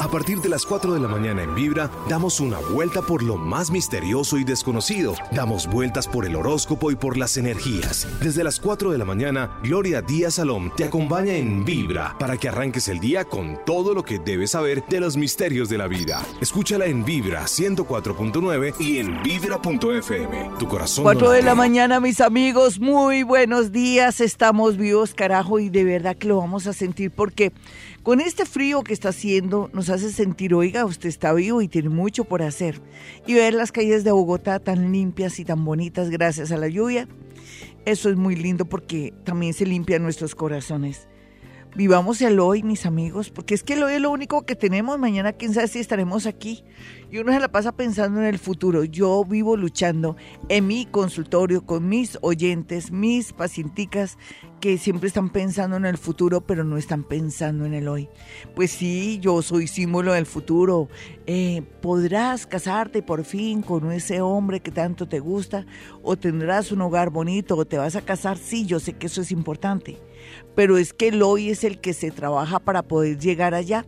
A partir de las 4 de la mañana en Vibra, damos una vuelta por lo más misterioso y desconocido. Damos vueltas por el horóscopo y por las energías. Desde las 4 de la mañana, Gloria Díaz Salom te acompaña en Vibra para que arranques el día con todo lo que debes saber de los misterios de la vida. Escúchala en Vibra 104.9 y en Vibra.fm. Tu corazón. 4 de la mañana, mis amigos. Muy buenos días. Estamos vivos, carajo, y de verdad que lo vamos a sentir porque con este frío que está haciendo nos hace sentir, oiga, usted está vivo y tiene mucho por hacer. Y ver las calles de Bogotá tan limpias y tan bonitas gracias a la lluvia, eso es muy lindo porque también se limpian nuestros corazones. Vivamos el hoy, mis amigos, porque es que el hoy es lo único que tenemos. Mañana, quién sabe si estaremos aquí. Y uno se la pasa pensando en el futuro. Yo vivo luchando en mi consultorio con mis oyentes, mis pacienticas, que siempre están pensando en el futuro, pero no están pensando en el hoy. Pues sí, yo soy símbolo del futuro. Eh, ¿Podrás casarte por fin con ese hombre que tanto te gusta? ¿O tendrás un hogar bonito? ¿O te vas a casar? Sí, yo sé que eso es importante pero es que el hoy es el que se trabaja para poder llegar allá.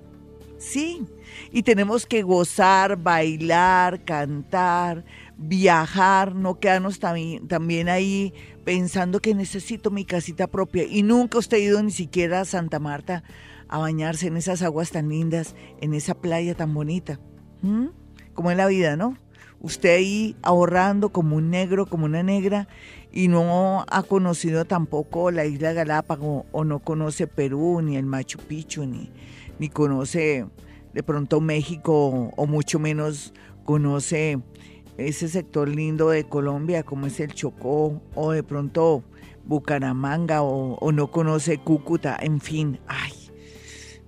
Sí, y tenemos que gozar, bailar, cantar, viajar, no quedarnos también ahí pensando que necesito mi casita propia. Y nunca usted ha ido ni siquiera a Santa Marta a bañarse en esas aguas tan lindas, en esa playa tan bonita. ¿Mm? Como en la vida, ¿no? Usted ahí ahorrando como un negro, como una negra, y no ha conocido tampoco la isla Galápagos o no conoce Perú, ni el Machu Picchu, ni, ni conoce de pronto México o mucho menos conoce ese sector lindo de Colombia como es el Chocó o de pronto Bucaramanga o, no conoce Cúcuta, en fin, ay,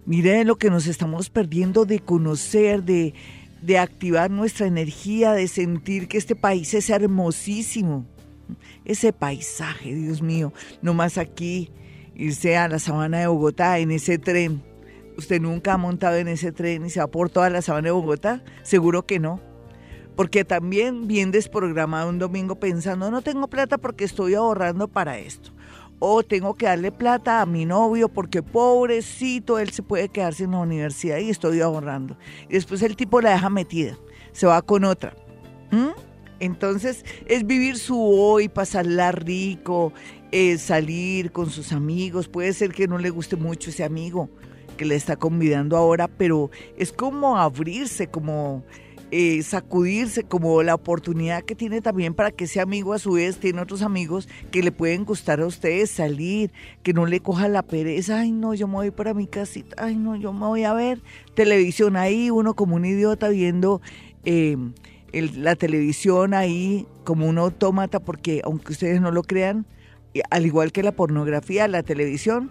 mire lo que nos estamos perdiendo de conocer, de, de activar nuestra energía, de sentir que este país es hermosísimo ese paisaje, Dios mío, nomás aquí irse a la sabana de Bogotá en ese tren. ¿Usted nunca ha montado en ese tren y se va por toda la sabana de Bogotá? Seguro que no. Porque también bien desprogramado un domingo pensando, no tengo plata porque estoy ahorrando para esto. O tengo que darle plata a mi novio porque pobrecito, él se puede quedarse en la universidad y estoy ahorrando. Y después el tipo la deja metida, se va con otra. ¿Mm? Entonces es vivir su hoy, pasarla rico, eh, salir con sus amigos. Puede ser que no le guste mucho ese amigo que le está convidando ahora, pero es como abrirse, como eh, sacudirse, como la oportunidad que tiene también para que ese amigo a su vez tiene otros amigos que le pueden gustar a ustedes, salir, que no le coja la pereza, ay no, yo me voy para mi casita, ay no, yo me voy a ver televisión ahí, uno como un idiota viendo... Eh, la televisión ahí como un autómata, porque aunque ustedes no lo crean, al igual que la pornografía, la televisión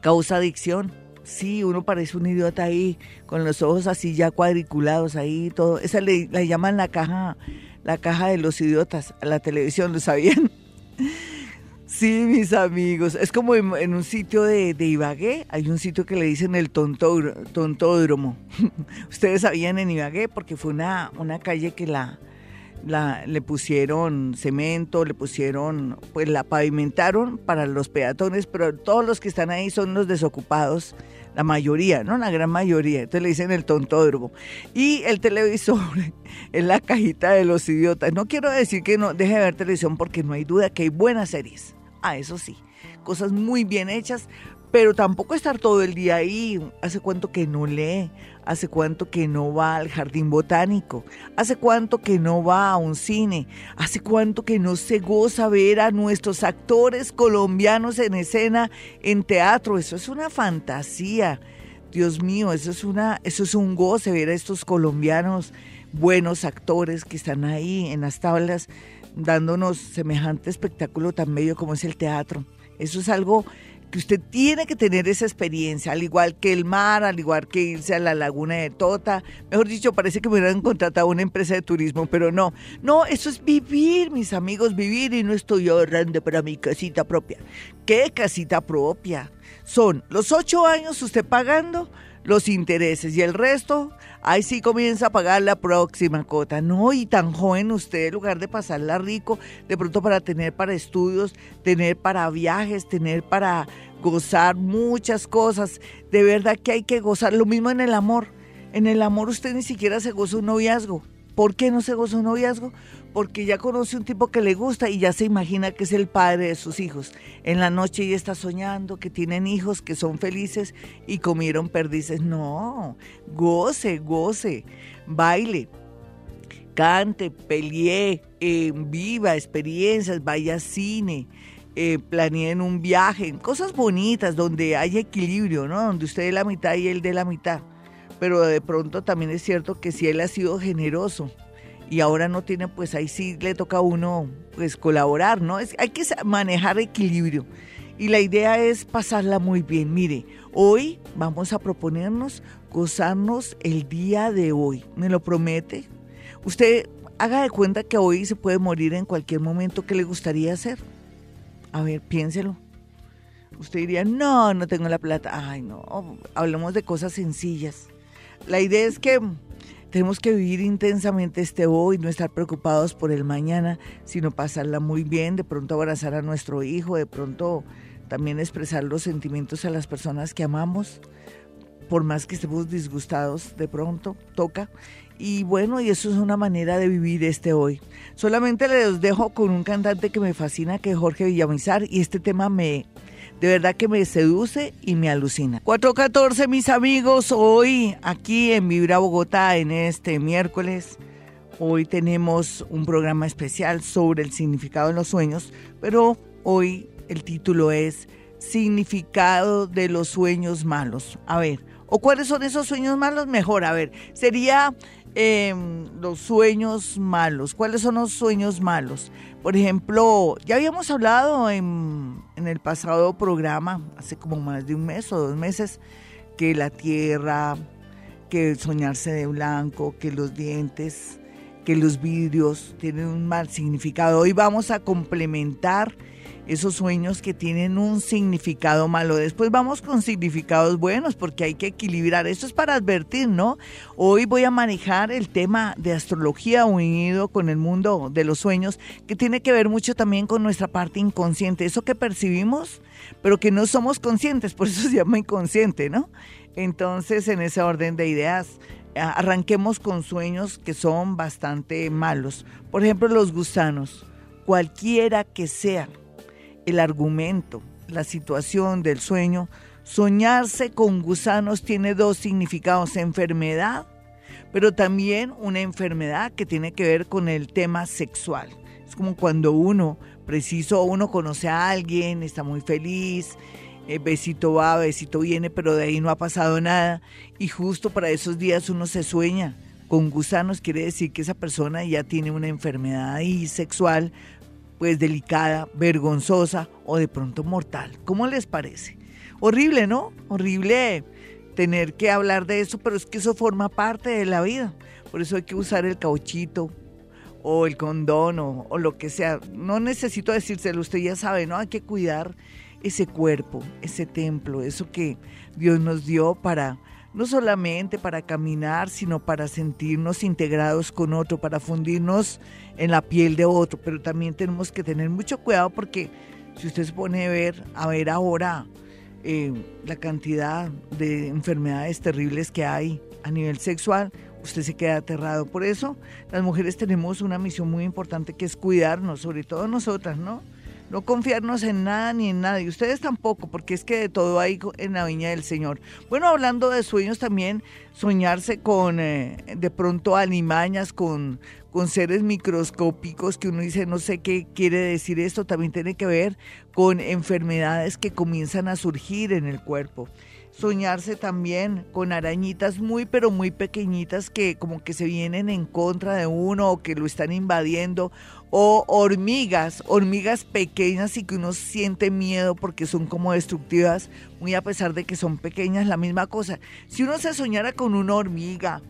causa adicción. Sí, uno parece un idiota ahí, con los ojos así ya cuadriculados ahí, todo. Esa le, la llaman la caja, la caja de los idiotas, a la televisión, ¿lo sabían? Sí, mis amigos. Es como en, un sitio de, Ibagué, hay un sitio que le dicen el tontódromo. Ustedes sabían en Ibagué porque fue una, una calle que la, la, le pusieron cemento, le pusieron, pues la pavimentaron para los peatones, pero todos los que están ahí son los desocupados, la mayoría, ¿no? La gran mayoría. Entonces le dicen el tontódromo. Y el televisor en la cajita de los idiotas. No quiero decir que no deje de ver televisión porque no hay duda que hay buenas series Ah, eso sí, cosas muy bien hechas, pero tampoco estar todo el día ahí. ¿Hace cuánto que no lee? ¿Hace cuánto que no va al jardín botánico? ¿Hace cuánto que no va a un cine? ¿Hace cuánto que no se goza ver a nuestros actores colombianos en escena, en teatro? Eso es una fantasía. Dios mío, eso es, una, eso es un goce ver a estos colombianos buenos actores que están ahí en las tablas dándonos semejante espectáculo tan bello como es el teatro. Eso es algo que usted tiene que tener esa experiencia, al igual que el mar, al igual que irse a la laguna de Tota. Mejor dicho, parece que me hubieran contratado una empresa de turismo, pero no. No, eso es vivir, mis amigos, vivir y no estoy ahorrando para mi casita propia. ¿Qué casita propia? Son los ocho años usted pagando los intereses y el resto ahí sí comienza a pagar la próxima cota. No, y tan joven usted, en lugar de pasarla rico, de pronto para tener para estudios, tener para viajes, tener para gozar muchas cosas. De verdad que hay que gozar. Lo mismo en el amor. En el amor usted ni siquiera se goza un noviazgo. ¿Por qué no se goza un noviazgo? Porque ya conoce un tipo que le gusta y ya se imagina que es el padre de sus hijos. En la noche ya está soñando que tienen hijos que son felices y comieron perdices. No, goce, goce, baile, cante, pelee, viva experiencias, vaya a cine, eh, planeen un viaje, cosas bonitas donde hay equilibrio, ¿no? Donde usted dé la mitad y él dé la mitad. Pero de pronto también es cierto que si él ha sido generoso y ahora no tiene, pues ahí sí le toca a uno pues colaborar, ¿no? Es, hay que manejar equilibrio. Y la idea es pasarla muy bien. Mire, hoy vamos a proponernos gozarnos el día de hoy. ¿Me lo promete? Usted haga de cuenta que hoy se puede morir en cualquier momento que le gustaría hacer. A ver, piénselo. Usted diría, no, no tengo la plata. Ay, no, hablemos de cosas sencillas. La idea es que tenemos que vivir intensamente este hoy, no estar preocupados por el mañana, sino pasarla muy bien, de pronto abrazar a nuestro hijo, de pronto también expresar los sentimientos a las personas que amamos, por más que estemos disgustados, de pronto toca. Y bueno, y eso es una manera de vivir este hoy. Solamente les dejo con un cantante que me fascina, que es Jorge Villamizar, y este tema me, de verdad que me seduce y me alucina. 414, mis amigos, hoy aquí en Vibra Bogotá, en este miércoles, hoy tenemos un programa especial sobre el significado de los sueños, pero hoy el título es Significado de los sueños malos. A ver, ¿o cuáles son esos sueños malos? Mejor, a ver, sería Em, los sueños malos. ¿Cuáles son los sueños malos? Por ejemplo, ya habíamos hablado en, el pasado programa, hace como más de un mes o dos meses, que la tierra, que soñarse de blanco, que los dientes, que los vidrios tienen un mal significado. Hoy vamos a complementar esos sueños que tienen un significado malo. Después vamos con significados buenos porque hay que equilibrar. Esto es para advertir, ¿no? Hoy voy a manejar el tema de astrología unido con el mundo de los sueños, que tiene que ver mucho también con nuestra parte inconsciente, eso que percibimos, pero que no somos conscientes, por eso se llama inconsciente, ¿no? Entonces, en ese orden de ideas, arranquemos con sueños que son bastante malos. Por ejemplo, los gusanos, cualquiera que sea el argumento, la situación del sueño, soñarse con gusanos tiene dos significados, enfermedad, pero también una enfermedad que tiene que ver con el tema sexual. Es como cuando uno, preciso, uno conoce a alguien, está muy feliz, eh, besito va, besito viene, pero de ahí no ha pasado nada. Y justo para esos días uno se sueña con gusanos, quiere decir que esa persona ya tiene una enfermedad ahí sexual pues delicada, vergonzosa o de pronto mortal. ¿Cómo les parece? Horrible, ¿no? Horrible tener que hablar de eso, pero es que eso forma parte de la vida. Por eso hay que usar el cauchito o el condón o, o lo que sea. No necesito decírselo, usted ya sabe, ¿no? Hay que cuidar ese cuerpo, ese templo, eso que Dios nos dio para no solamente para caminar, sino para sentirnos integrados con otro, para fundirnos en la piel de otro, pero también tenemos que tener mucho cuidado porque si usted se pone a ver, a ver ahora eh, la cantidad de enfermedades terribles que hay a nivel sexual, usted se queda aterrado. Por eso las mujeres tenemos una misión muy importante que es cuidarnos, sobre todo nosotras, ¿no? No confiarnos en nada ni en nada, y ustedes tampoco, porque es que de todo hay en la viña del Señor. Bueno, hablando de sueños también, soñarse con eh, de pronto animañas, con, con seres microscópicos que uno dice, no sé qué quiere decir esto, también tiene que ver con enfermedades que comienzan a surgir en el cuerpo soñarse también con arañitas muy pero muy pequeñitas que como que se vienen en contra de uno o que lo están invadiendo o hormigas, hormigas pequeñas y que uno siente miedo porque son como destructivas, muy a pesar de que son pequeñas, la misma cosa. Si uno se soñara con una hormiga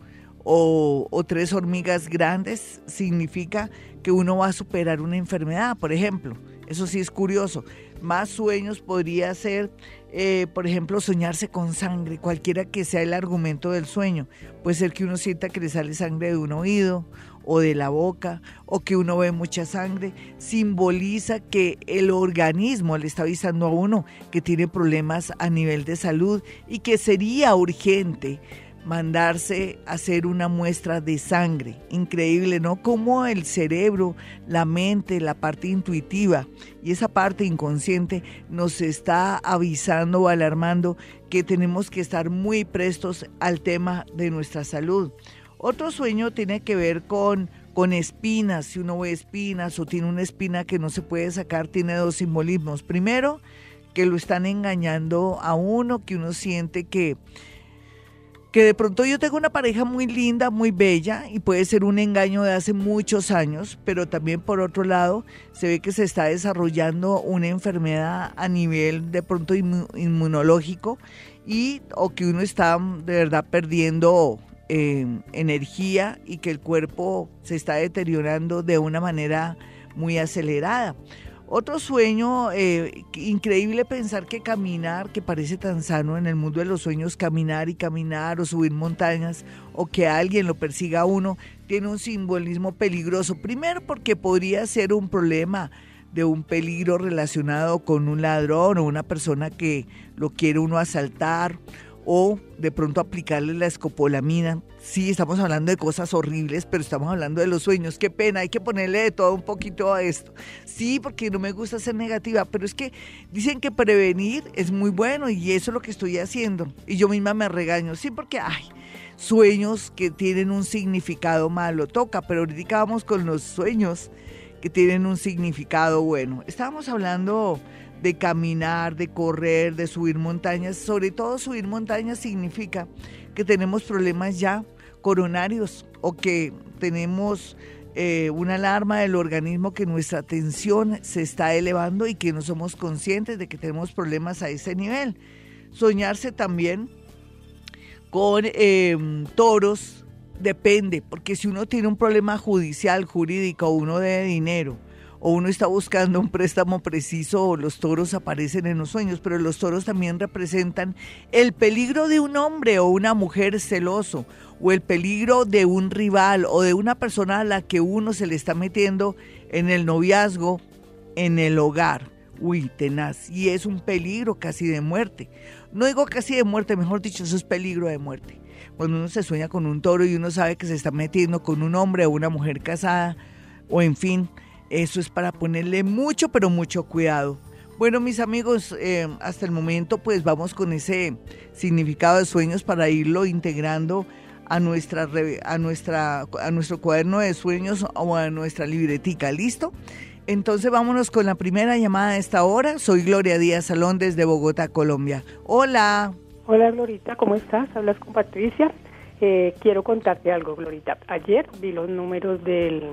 o, tres hormigas grandes, significa que uno va a superar una enfermedad, por ejemplo. Eso sí es curioso. Más sueños podría ser eh, por ejemplo, soñarse con sangre, cualquiera que sea el argumento del sueño. Puede ser que uno sienta que le sale sangre de un oído o de la boca, o que uno ve mucha sangre, simboliza que el organismo le está avisando a uno que tiene problemas a nivel de salud y que sería urgente mandarse a hacer una muestra de sangre. Increíble, ¿no? Cómo el cerebro, la mente, la parte intuitiva y esa parte inconsciente nos está avisando o alarmando que tenemos que estar muy prestos al tema de nuestra salud. Otro sueño tiene que ver con, con espinas. Si uno ve espinas o tiene una espina que no se puede sacar, tiene dos simbolismos. Primero, que lo están engañando a uno, que uno siente que que de pronto yo tengo una pareja muy linda, muy bella y puede ser un engaño de hace muchos años, pero también por otro lado se ve que se está desarrollando una enfermedad a nivel de pronto inmunológico y o que uno está de verdad perdiendo eh, energía y que el cuerpo se está deteriorando de una manera muy acelerada. Otro sueño, eh, increíble pensar que caminar, que parece tan sano en el mundo de los sueños, caminar y caminar o subir montañas o que alguien lo persiga a uno, tiene un simbolismo peligroso. Primero porque podría ser un problema de un peligro relacionado con un ladrón o una persona que lo quiere uno asaltar o de pronto aplicarle la escopolamina. Sí, estamos hablando de cosas horribles, pero estamos hablando de los sueños. Qué pena, hay que ponerle de todo un poquito a esto. Sí, porque no me gusta ser negativa, pero es que dicen que prevenir es muy bueno y eso es lo que estoy haciendo. Y yo misma me regaño, sí, porque, ay, sueños que tienen un significado malo, toca, pero ahorita vamos con los sueños que tienen un significado bueno. Estábamos hablando de caminar, de correr, de subir montañas. Sobre todo subir montañas significa que tenemos problemas ya coronarios o que tenemos eh, una alarma del organismo que nuestra tensión se está elevando y que no somos conscientes de que tenemos problemas a ese nivel. Soñarse también con em, toros depende, porque si uno tiene un problema judicial, jurídico, uno de dinero, o uno está buscando un préstamo preciso o los toros aparecen en los sueños, pero los toros también representan el peligro de un hombre o una mujer celoso o el peligro de un rival o de una persona a la que uno se le está metiendo en el noviazgo, en el hogar. Uy, tenaz. Y es un peligro casi de muerte. No digo casi de muerte, mejor dicho, eso es peligro de muerte. Cuando uno se sueña con un toro y uno sabe que se está metiendo con un hombre o una mujer casada, o en fin, eso es para ponerle mucho, pero mucho cuidado. Bueno, mis amigos, eh, hasta el momento pues vamos con ese significado de sueños para irlo integrando a nuestra, a nuestra a nuestro cuaderno de sueños o a nuestra libretica, ¿listo? Entonces vámonos con la primera llamada de esta hora. Soy Gloria Díaz Salón desde Bogotá, Colombia. Hola. Hola Glorita, ¿cómo estás? Hablas con Patricia. Eh, quiero contarte algo, Glorita. Ayer vi los números del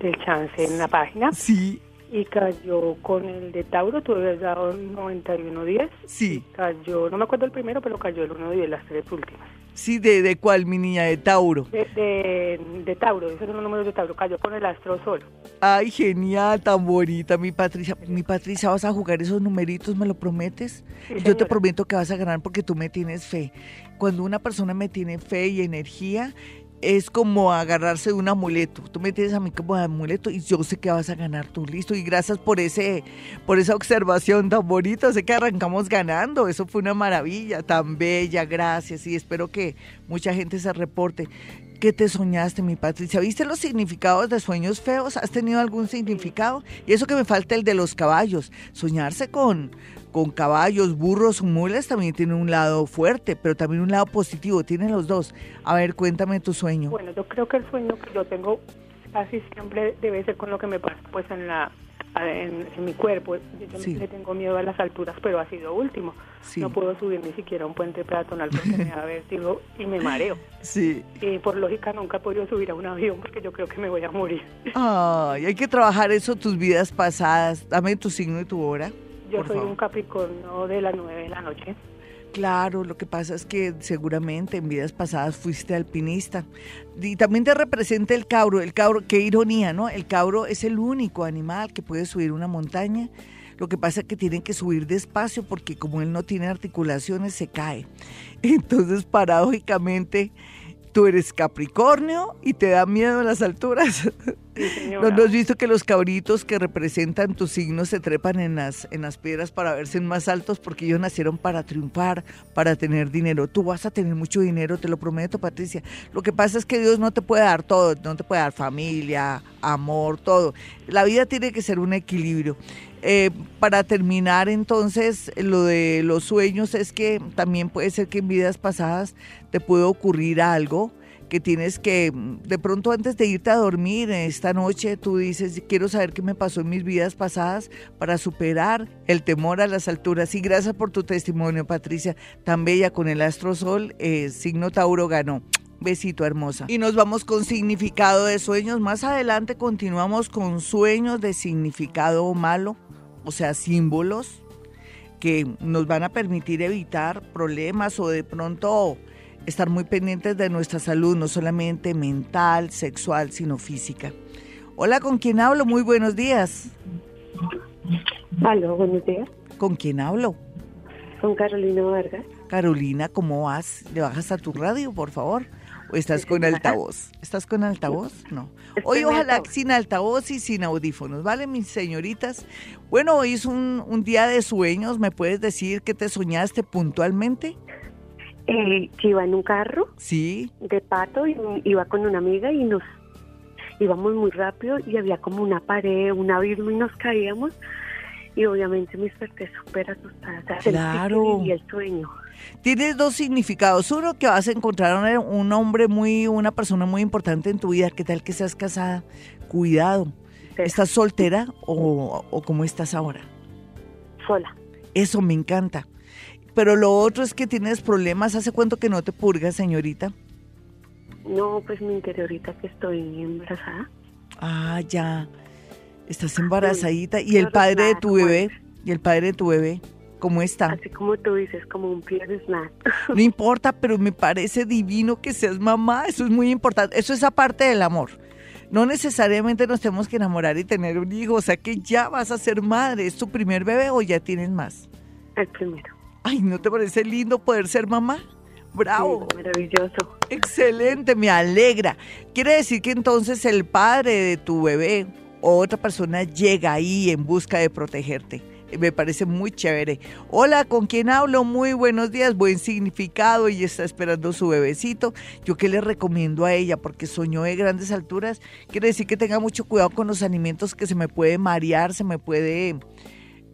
del chance en la página. Sí. Y cayó con el de Tauro, tú habías dado 91.10. Sí. cayó, no me acuerdo el primero, pero cayó el 1.10, las tres últimas. Sí, ¿de, ¿de cuál, mi niña? ¿De Tauro? De, de, de Tauro, esos son los números de Tauro, cayó con el astro solo. Ay, genial, tan bonita, mi Patricia. Mi Patricia, ¿vas a jugar esos numeritos, me lo prometes? Yo te prometo que vas a ganar porque tú me tienes fe. Cuando una persona me tiene fe y energía, es como agarrarse de un amuleto. Tú me tienes a mí como de amuleto y yo sé que vas a ganar tú, listo. Y gracias por ese, por esa observación tan bonita. Sé que arrancamos ganando. Eso fue una maravilla, tan bella, gracias. Y espero que mucha gente se reporte. ¿Qué te soñaste, mi Patricia? ¿Viste los significados de sueños feos? ¿Has tenido algún significado? Y eso que me falta el de los caballos. Soñarse con, con caballos, burros, mulas también tiene un lado fuerte, pero también un lado positivo, tiene los dos. A ver, cuéntame tu sueño. Bueno, yo creo que el sueño que yo tengo casi siempre debe ser con lo que me pasa pues en la en, mi cuerpo. Yo le tengo miedo a las alturas, pero ha sido último. No puedo subir ni siquiera un puente peatonal porque me da vértigo y me mareo. Sí. Y por lógica nunca he podido subir a un avión porque yo creo que me voy a morir. Ay, hay que trabajar eso, tus vidas pasadas. Dame tu signo y tu hora. Yo soy un Capricornio de las 9 de la noche. Claro, lo que pasa es que seguramente en vidas pasadas fuiste alpinista. Y también te representa el cabro. El cabro, qué ironía, ¿no? El cabro es el único animal que puede subir una montaña. Lo que pasa es que tiene que subir despacio porque como él no tiene articulaciones se cae. Entonces, paradójicamente, tú eres Capricornio y te da miedo las alturas. ¿No, has visto que los cabritos que representan tus signos se trepan en las, en las piedras para verse más altos? Porque ellos nacieron para triunfar, para tener dinero. Tú vas a tener mucho dinero, te lo prometo, Patricia. Lo que pasa es que Dios no te puede dar todo, no te puede dar familia, amor, todo. La vida tiene que ser un equilibrio. Eh, para terminar entonces, lo de los sueños es que también puede ser que en vidas pasadas te puede ocurrir algo que tienes que, de pronto antes de irte a dormir esta noche, tú dices, quiero saber qué me pasó en mis vidas pasadas para superar el temor a las alturas. Y gracias por tu testimonio, Patricia, tan bella con el astro sol, eh, signo Tauro ganó. Besito hermosa. Y nos vamos con significado de sueños. Más adelante continuamos con sueños de significado malo o sea, símbolos que nos van a permitir evitar problemas o de pronto estar muy pendientes de nuestra salud, no solamente mental, sexual, sino física. Hola, ¿con quién hablo? Muy buenos días. Hola, buenos días. ¿Con quién hablo? Con Carolina Vargas. Carolina, ¿cómo vas? ¿Le bajas a tu radio, por favor? ¿O estás con altavoz? ¿Estás con altavoz? No. Hoy ojalá sin altavoz y sin audífonos, ¿vale, mis señoritas? Bueno, hoy es un, un día de sueños. ¿Me puedes decir qué te soñaste puntualmente? Eh, que iba en un carro. Sí. De pato y iba con una amiga y nos íbamos muy rápido y había como una pared, un abismo y nos caíamos. Y obviamente me desperté súper asustada. claro. Y el sueño. Tienes dos significados. Uno, que vas a encontrar un hombre muy, una persona muy importante en tu vida. ¿Qué tal que seas casada? Cuidado. ¿Estás soltera o, o cómo estás ahora? Sola. Eso me encanta. Pero lo otro es que tienes problemas. ¿Hace cuánto que no te purgas, señorita? No, pues mi interiorita que estoy embarazada. Ah, ya. Estás embarazadita. ¿Y el padre de tu bebé? ¿Y el padre de tu bebé? ¿Cómo está? Así como tú dices, como un pie de snack. No importa, pero me parece divino que seas mamá. Eso es muy importante. Eso es aparte del amor. No necesariamente nos tenemos que enamorar y tener un hijo. O sea que ya vas a ser madre. ¿Es tu primer bebé o ya tienes más? El primero. Ay, ¿no te parece lindo poder ser mamá? Bravo. maravilloso. Excelente, me alegra. Quiere decir que entonces el padre de tu bebé o otra persona llega ahí en busca de protegerte me parece muy chévere. Hola, ¿con quién hablo? Muy buenos días, buen significado y está esperando su bebecito. Yo qué le recomiendo a ella porque soñó de grandes alturas. Quiere decir que tenga mucho cuidado con los alimentos que se me puede marear, se me puede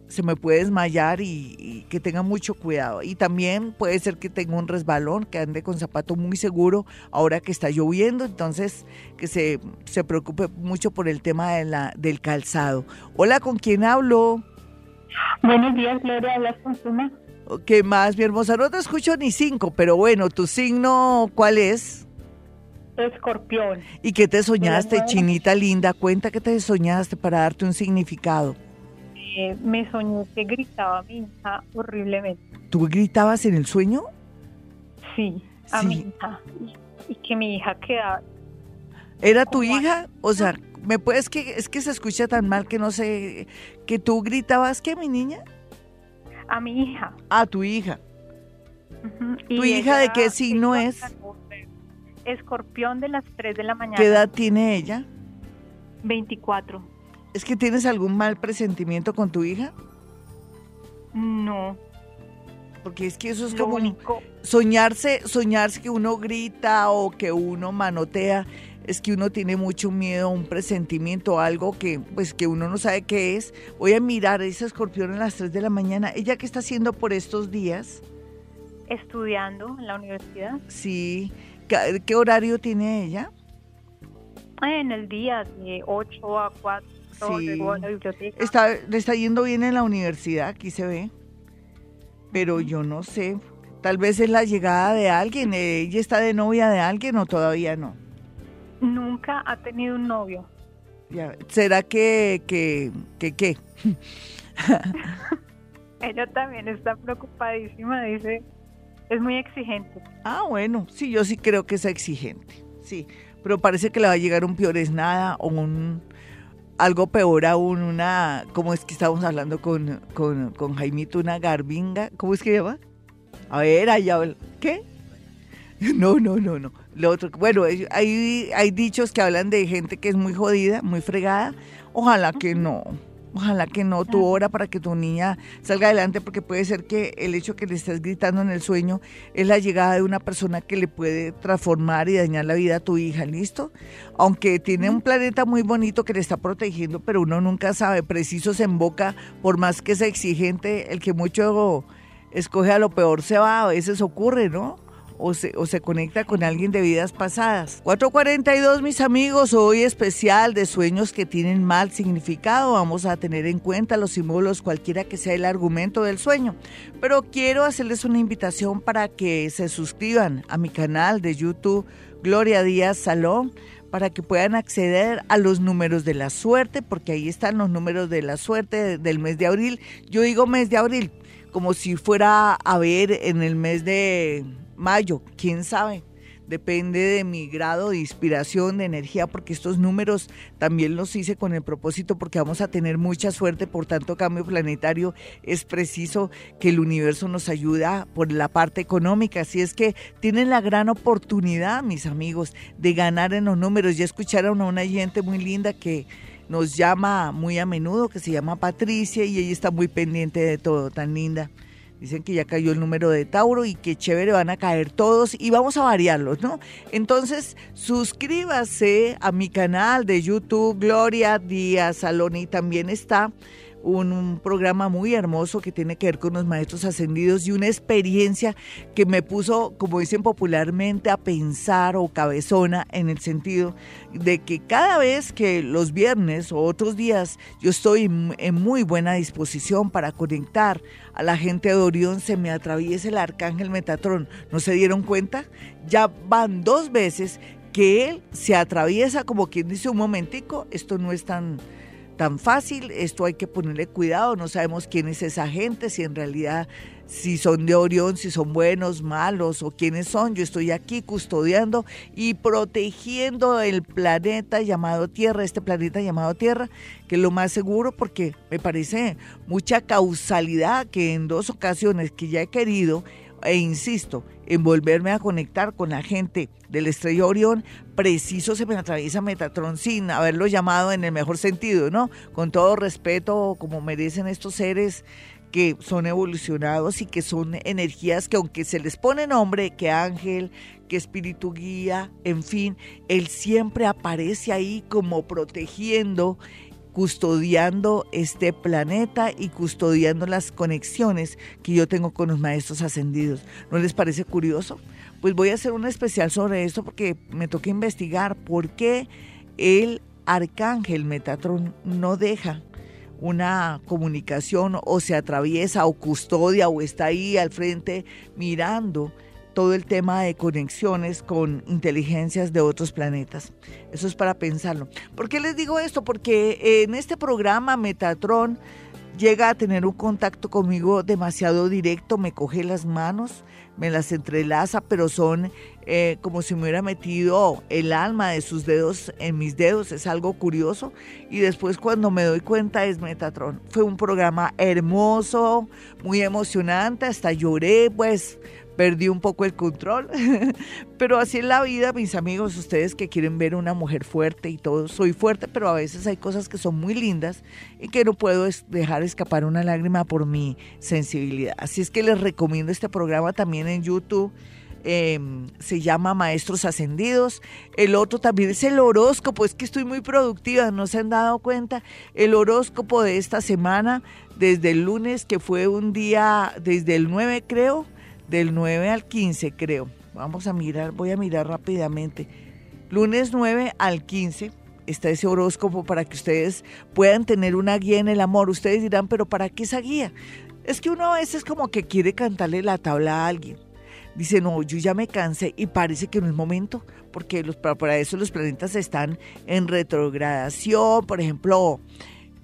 se me puede desmayar y, que tenga mucho cuidado. Y también puede ser que tenga un resbalón, que ande con zapato muy seguro ahora que está lloviendo, entonces que se, se preocupe mucho por el tema de la, del calzado. Hola, ¿con quién hablo? Buenos días, Gloria, hablas con Suma. ¿Qué más, mi hermosa? No te escucho ni cinco, pero bueno, ¿tu signo cuál es? Escorpión. ¿Y qué te soñaste, chinita linda? Cuenta qué te soñaste para darte un significado. Eh, me soñé que gritaba a mi hija horriblemente. ¿Tú gritabas en el sueño? Sí, a mi hija. Y, que mi hija quedaba... ¿Era tu hija? O sea, ¿Me puedes que es que se escucha tan mal que no sé que tú gritabas que mi niña? A mi hija. A tu hija. ¿Tu hija de qué signo es? Escorpión de las 3 de la mañana. ¿Qué edad tiene ella? 24. ¿Es que tienes algún mal presentimiento con tu hija? No. Porque es que eso es como soñarse, soñarse que uno grita o que uno manotea es que uno tiene mucho miedo, un presentimiento, algo que pues que uno no sabe qué es. Voy a mirar a ese escorpión a las 3 de la mañana. ¿Ella qué está haciendo por estos días? Estudiando en la universidad. Sí. ¿Qué, horario tiene ella? En el día de 8 a 4. Sí. A la biblioteca. Está, le está yendo bien en la universidad, aquí se ve. Pero yo no sé. Tal vez es la llegada de alguien. ¿Ella está de novia de alguien o todavía no? Nunca ha tenido un novio. ¿Será que, que, que qué? Ella también está preocupadísima, dice, es muy exigente. Ah, bueno, sí, yo sí creo que es exigente, sí, pero parece que le va a llegar un peor es nada o un algo peor aún, una, ¿cómo es que estamos hablando con, con, con Jaimito? Una garbinga, ¿cómo es que llama? A ver, allá, ¿qué? No, no, no, no. Lo otro, bueno, hay, hay dichos que hablan de gente que es muy jodida, muy fregada. Ojalá que no. Ojalá que no tu hora para que tu niña salga adelante, porque puede ser que el hecho que le estés gritando en el sueño es la llegada de una persona que le puede transformar y dañar la vida a tu hija, ¿listo? Aunque tiene un planeta muy bonito que le está protegiendo, pero uno nunca sabe, preciso se emboca, por más que sea exigente, el que mucho escoge a lo peor se va, a veces ocurre, ¿no? O se, conecta con alguien de vidas pasadas. 442, mis amigos, hoy especial de sueños que tienen mal significado. Vamos a tener en cuenta los símbolos, cualquiera que sea el argumento del sueño. Pero quiero hacerles una invitación para que se suscriban a mi canal de YouTube, Gloria Díaz Salón para que puedan acceder a los números de la suerte, porque ahí están los números de la suerte del mes de abril. Yo digo mes de abril, como si fuera a ver en el mes de mayo, quién sabe. Depende de mi grado de inspiración, de energía, porque estos números también los hice con el propósito porque vamos a tener mucha suerte, por tanto cambio planetario es preciso que el universo nos ayuda por la parte económica. Así es que tienen la gran oportunidad, mis amigos, de ganar en los números. Ya escucharon a una gente muy linda que nos llama muy a menudo, que se llama Patricia, y ella está muy pendiente de todo, tan linda. Dicen que ya cayó el número de Tauro y que chévere van a caer todos y vamos a variarlos, ¿no? Entonces, suscríbase a mi canal de YouTube, Gloria Díaz Salón, también está un, programa muy hermoso que tiene que ver con los maestros ascendidos y una experiencia que me puso, como dicen popularmente, a pensar o cabezona en el sentido de que cada vez que los viernes o otros días yo estoy en muy buena disposición para conectar a la gente de Orión, se me atraviesa el arcángel Metatrón. ¿No se dieron cuenta? Ya van dos veces que él se atraviesa como quien dice un momentico, esto no es tan tan fácil, esto hay que ponerle cuidado, no sabemos quién es esa gente, si en realidad si son de Orión, si son buenos, malos o quiénes son. Yo estoy aquí custodiando y protegiendo el planeta llamado Tierra, este planeta llamado Tierra, que es lo más seguro porque me parece mucha causalidad que en dos ocasiones que ya he querido e insisto en volverme a conectar con la gente del estrella Orión, preciso se me atraviesa Metatron sin haberlo llamado en el mejor sentido, ¿no? Con todo respeto, como merecen estos seres que son evolucionados y que son energías que aunque se les pone nombre, que ángel, que espíritu guía, en fin, él siempre aparece ahí como protegiendo custodiando este planeta y custodiando las conexiones que yo tengo con los maestros ascendidos. ¿No les parece curioso? Pues voy a hacer un especial sobre esto porque me toca investigar por qué el arcángel Metatron no deja una comunicación o se atraviesa o custodia o está ahí al frente mirando todo el tema de conexiones con inteligencias de otros planetas. Eso es para pensarlo. ¿Por qué les digo esto? Porque en este programa Metatron llega a tener un contacto conmigo demasiado directo, me coge las manos, me las entrelaza, pero son eh, como si me hubiera metido el alma de sus dedos en mis dedos, es algo curioso. Y después cuando me doy cuenta es Metatron. Fue un programa hermoso, muy emocionante, hasta lloré, pues perdí un poco el control. pero así es la vida, mis amigos, ustedes que quieren ver una mujer fuerte y todo. Soy fuerte, pero a veces hay cosas que son muy lindas y que no puedo dejar escapar una lágrima por mi sensibilidad. Así es que les recomiendo este programa también en YouTube. Em, se llama Maestros Ascendidos. El otro también es el horóscopo, es que estoy muy productiva, no se han dado cuenta. El horóscopo de esta semana, desde el lunes, que fue un día, desde el 9 creo, del 9 al 15 creo. Vamos a mirar, voy a mirar rápidamente. Lunes 9 al 15 está ese horóscopo para que ustedes puedan tener una guía en el amor. Ustedes dirán, pero ¿para qué esa guía? Es que uno a veces como que quiere cantarle la tabla a alguien. Dice, no, yo ya me cansé y parece que no es momento, porque los, para eso los planetas están en retrogradación. Por ejemplo,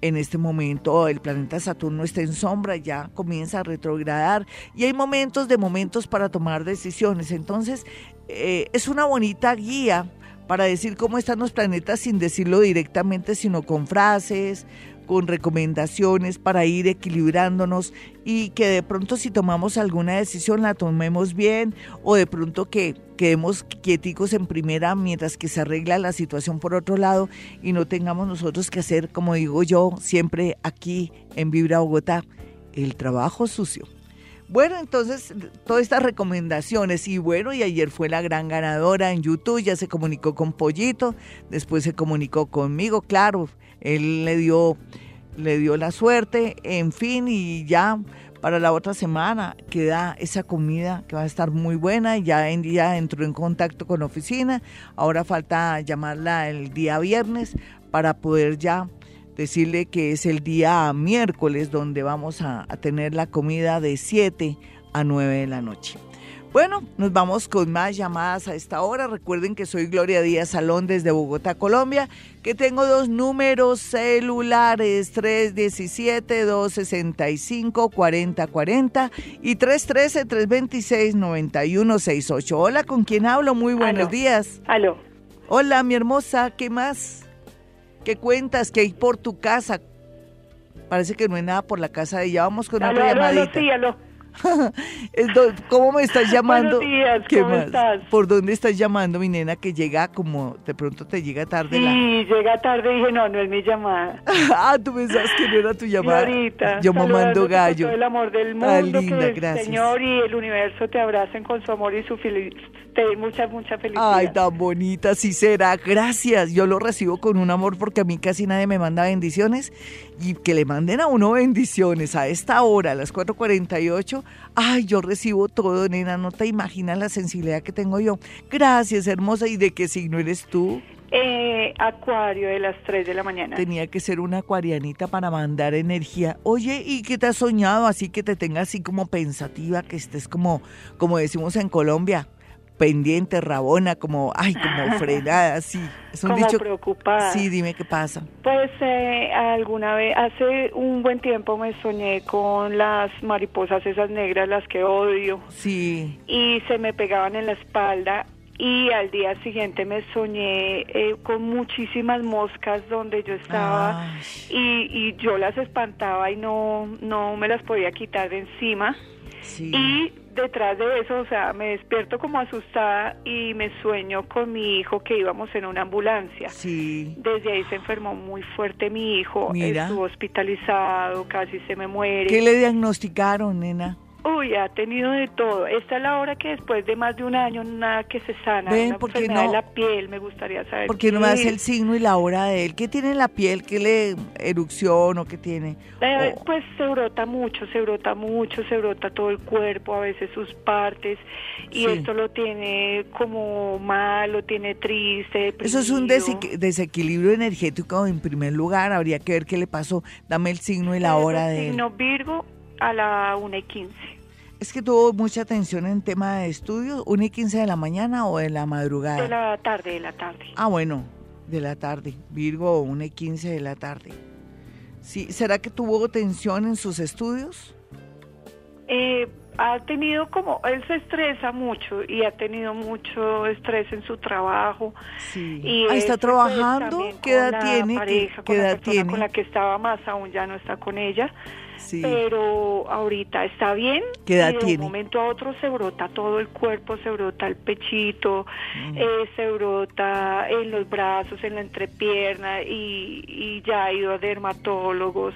en este momento el planeta Saturno está en sombra, ya comienza a retrogradar y hay momentos de momentos para tomar decisiones. Entonces, eh, es una bonita guía para decir cómo están los planetas sin decirlo directamente, sino con frases, con recomendaciones para ir equilibrándonos y que de pronto si tomamos alguna decisión la tomemos bien o de pronto que quedemos quieticos en primera mientras que se arregla la situación por otro lado y no tengamos nosotros que hacer, como digo yo, siempre aquí en Vibra Bogotá, el trabajo sucio. Bueno, entonces, todas estas recomendaciones. Y bueno, y ayer fue la gran ganadora en YouTube, ya se comunicó con Pollito, después se comunicó conmigo, claro, él le dio, le dio la suerte, en fin, y ya para la otra semana queda esa comida que va a estar muy buena. Ya, en, entró en contacto con oficina. Ahora falta llamarla el día viernes para poder ya decirle que es el día miércoles donde vamos a, tener la comida de 7 a 9 de la noche. Bueno, nos vamos con más llamadas a esta hora. Recuerden que soy Gloria Díaz Salón desde Bogotá, Colombia, que tengo dos números celulares, 317-265-4040 y 313-326-9168. Hola, ¿con quién hablo? Muy buenos días. Aló. Hola, mi hermosa, ¿qué más? ¿Qué cuentas? ¿Qué hay por tu casa? Parece que no hay nada por la casa de ella. Vamos con otra llamadita. sí, aló. ¿Cómo me estás llamando? Buenos días, ¿cómo estás? ¿Por dónde estás llamando, mi nena, que llega como, de pronto te llega tarde? Sí, llega tarde y dije, no, no es mi llamada. ah, tú pensabas que no era tu llamada. ahorita, Yo mamando gallo. el amor del mundo, ah, linda, que el Señor y el universo te abracen con su amor y su felicidad. Mucha, mucha felicidad. Ay, tan bonita, sí será. Gracias. Yo lo recibo con un amor porque a mí casi nadie me manda bendiciones y que le manden a uno bendiciones a esta hora, a las 4.48 Ay, yo recibo todo, nena, no te imaginas la sensibilidad que tengo yo. Gracias, hermosa. ¿Y de qué signo eres tú? Eh, acuario de las 3 de la mañana. Tenía que ser una acuarianita para mandar energía. Oye, ¿y qué te has soñado? Así que te tengas así como pensativa, que estés como, como decimos en Colombia, pendiente, rabona, como, ay, como frenada, sí. Es un como preocupada. Sí, dime qué pasa. Pues eh, alguna vez, hace un buen tiempo me soñé con las mariposas esas negras, las que odio. Sí. Y se me pegaban en la espalda y al día siguiente me soñé eh, con muchísimas moscas donde yo estaba y, y, yo las espantaba y no, no me las podía quitar de encima. Sí. Y detrás de eso, o sea, me despierto como asustada y me sueño con mi hijo que íbamos en una ambulancia. Sí. Desde ahí se enfermó muy fuerte mi hijo, estuvo hospitalizado, casi se me muere. ¿Qué le diagnosticaron, nena? Uy, ha tenido de todo. Esta es la hora que después de más de un año nada que se sana. Ven, enfermedad de la piel, me gustaría saber. ¿Por qué no me hace el signo y la hora de él? ¿Qué tiene en la piel? ¿Qué le erupción o qué tiene? Eh, pues se brota mucho, se brota mucho, se brota todo el cuerpo, a veces sus partes. Y esto lo tiene como mal, lo tiene triste. Eso es un desequilibrio energético en primer lugar. Habría que ver qué le pasó. Dame el signo y la hora de él. Signo Virgo a la 1 y 15. Es que tuvo mucha atención en tema de estudios, 1 y 15 de la mañana o de la madrugada. De la tarde, de la tarde. Ah, bueno, de la tarde. Virgo, 1 y 15 de la tarde. Sí, ¿será que tuvo tensión en sus estudios? Eh, ha tenido como, él se estresa mucho y ha tenido mucho estrés en su trabajo. Sí. Y ah, ¿Está trabajando? ¿Qué edad tiene? Pareja, ¿Qué, edad tiene? Con la que estaba más, aún ya no está con ella pero ahorita está bien. ¿Qué edad y de un momento a otro se brota todo el cuerpo, se brota el pechito, mm. eh, se brota en los brazos, en la entrepierna y, y ya ha ido a dermatólogos.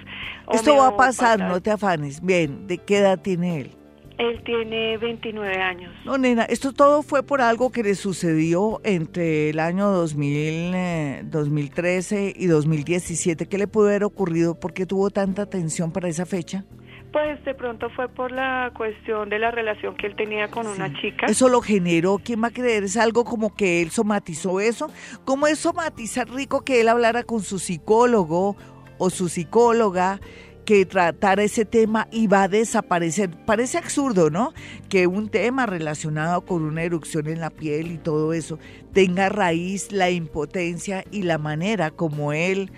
Esto va a pasar, no te afanes. Bien, ¿de qué edad tiene él? Él tiene 29 años. No, nena, esto todo fue por algo que le sucedió entre el año 2000, 2013 eh, y 2017. ¿Qué le pudo haber ocurrido? ¿Por qué tuvo tanta atención para esa fecha? Pues de pronto fue por la cuestión de la relación que él tenía con una chica. Eso lo generó, ¿quién va a creer? Es algo como que él somatizó eso. ¿Cómo es somatizar rico que él hablara con su psicólogo o su psicóloga? Que tratar ese tema y va a desaparecer. Parece absurdo, ¿no? Que un tema relacionado con una erupción en la piel y todo eso tenga raíz la impotencia y la manera como él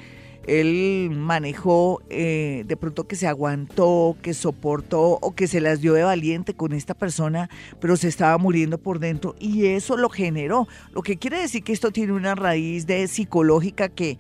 él manejó eh, de pronto que se aguantó, que soportó o que se las dio de valiente con esta persona, pero se estaba muriendo por dentro y eso lo generó. Lo que quiere decir que esto tiene una raíz de psicológica que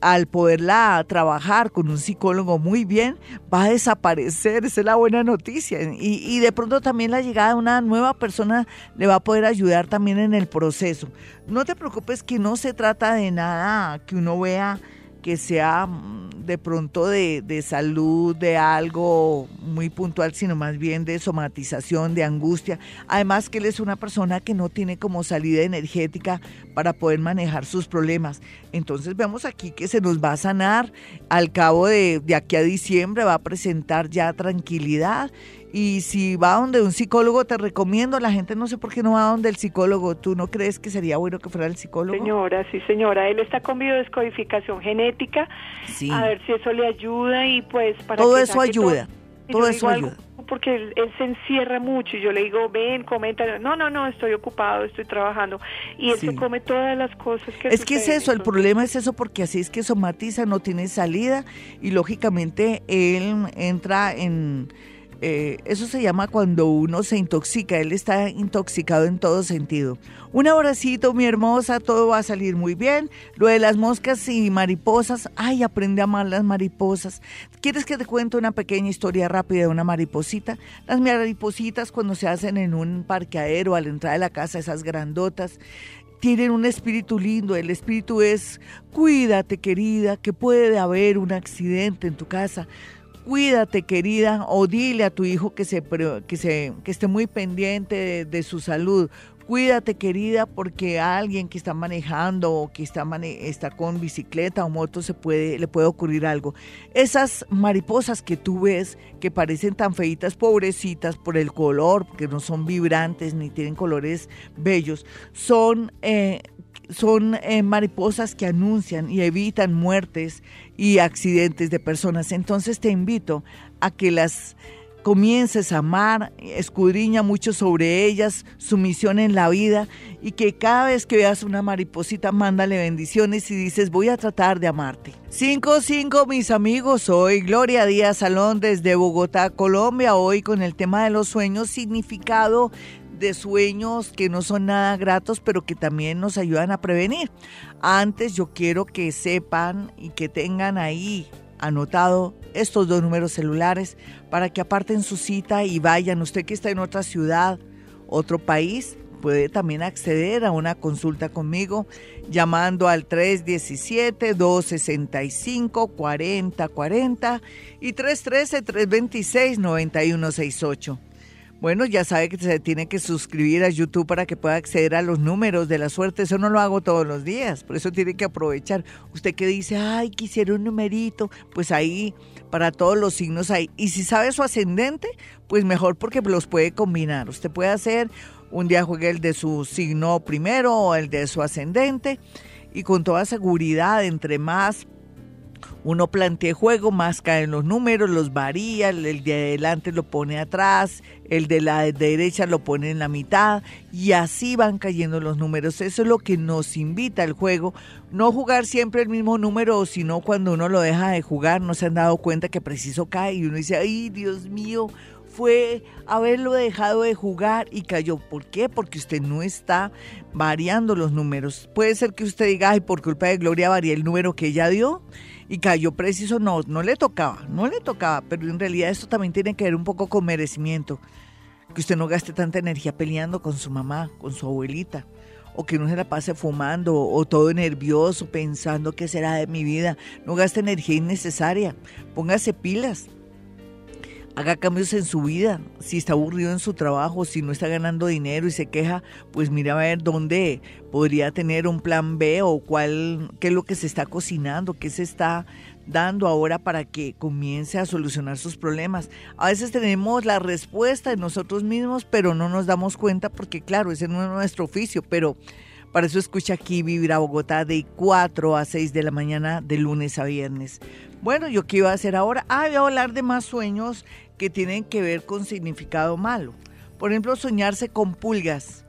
al poderla trabajar con un psicólogo muy bien, va a desaparecer, esa es la buena noticia. Y, y, de pronto también la llegada de una nueva persona le va a poder ayudar también en el proceso. No te preocupes que no se trata de nada que uno vea que sea mm, de pronto de, de, salud, de algo muy puntual, sino más bien de somatización, de angustia. Además que él es una persona que no tiene como salida energética para poder manejar sus problemas. Entonces vemos aquí que se nos va a sanar al cabo de, de aquí a diciembre, va a presentar ya tranquilidad y si va donde un psicólogo, te recomiendo, la gente no sé por qué no va donde el psicólogo. ¿Tú no crees que sería bueno que fuera el psicólogo? Señora, sí, señora. Él está con biodescodificación genética. Sí. A ver si eso le ayuda y pues para Todo eso ayuda. Todo, eso ayuda. porque él, se encierra mucho y yo le digo, ven, comenta. No, no, no, estoy ocupado, estoy trabajando. Y él se come todas las cosas que Es que es eso, el problema es eso porque así es que somatiza, no tiene salida y lógicamente él entra en eh, eso se llama cuando uno se intoxica, él está intoxicado en todo sentido. Un abracito, mi hermosa, todo va a salir muy bien. Lo de las moscas y mariposas, ay, aprende a amar las mariposas. ¿Quieres que te cuente una pequeña historia rápida de una mariposita? Las maripositas cuando se hacen en un parqueadero al entrar de la casa, esas grandotas, tienen un espíritu lindo. El espíritu es, cuídate querida, que puede haber un accidente en tu casa cuídate querida o dile a tu hijo que, se, que, se, que esté muy pendiente de, su salud. Cuídate querida porque a alguien que está manejando o que está, está con bicicleta o moto se puede, le puede ocurrir algo. Esas mariposas que tú ves que parecen tan feitas, pobrecitas por el color, porque no son vibrantes ni tienen colores bellos, son... Eh, son eh, mariposas que anuncian y evitan muertes y accidentes de personas. Entonces te invito a que las comiences a amar, escudriña mucho sobre ellas, su misión en la vida y que cada vez que veas una mariposita, mándale bendiciones y dices, voy a tratar de amarte. 5-5 mis amigos, soy Gloria Díaz Salón desde Bogotá, Colombia, hoy con el tema de los sueños, significado de sueños que no son nada gratos, pero que también nos ayudan a prevenir. Antes yo quiero que sepan y que tengan ahí anotado estos dos números celulares para que aparten su cita y vayan. Usted que está en otra ciudad, otro país, puede también acceder a una consulta conmigo llamando al 317-265-4040 y 313-326-9168. Bueno, ya sabe que se tiene que suscribir a YouTube para que pueda acceder a los números de la suerte. Eso no lo hago todos los días, por eso tiene que aprovechar. Usted que dice, ay, quisiera un numerito, pues ahí para todos los signos hay. Y si sabe su ascendente, pues mejor porque los puede combinar. Usted puede hacer, un día juegue el de su signo primero o el de su ascendente y con toda seguridad, entre más uno plantea juego, más caen los números, los varía, el de adelante lo pone atrás, el de la derecha lo pone en la mitad y así van cayendo los números. Eso es lo que nos invita al juego. No jugar siempre el mismo número, sino cuando uno lo deja de jugar, no se han dado cuenta que preciso cae y uno dice, ay Dios mío, fue haberlo dejado de jugar y cayó. ¿Por qué? Porque usted no está variando los números. Puede ser que usted diga, ay, por culpa de Gloria varía el número que ella dio y cayó preciso, no, no le tocaba, no le tocaba, pero en realidad esto también tiene que ver un poco con merecimiento, que usted no gaste tanta energía peleando con su mamá, con su abuelita, o que no se la pase fumando o todo nervioso pensando qué será de mi vida, no gaste energía innecesaria, póngase pilas haga cambios en su vida. Si está aburrido en su trabajo, si no está ganando dinero y se queja, pues mira a ver dónde podría tener un plan B o cuál, qué es lo que se está cocinando, qué se está dando ahora para que comience a solucionar sus problemas. A veces tenemos la respuesta de nosotros mismos, pero no nos damos cuenta porque claro, ese no es nuestro oficio, pero para eso escucha aquí Vivir a Bogotá de 4 a 6 de la mañana de lunes a viernes. Bueno, ¿yo qué iba a hacer ahora? Ah, voy a hablar de más sueños que tienen que ver con significado malo. Por ejemplo, soñarse con pulgas,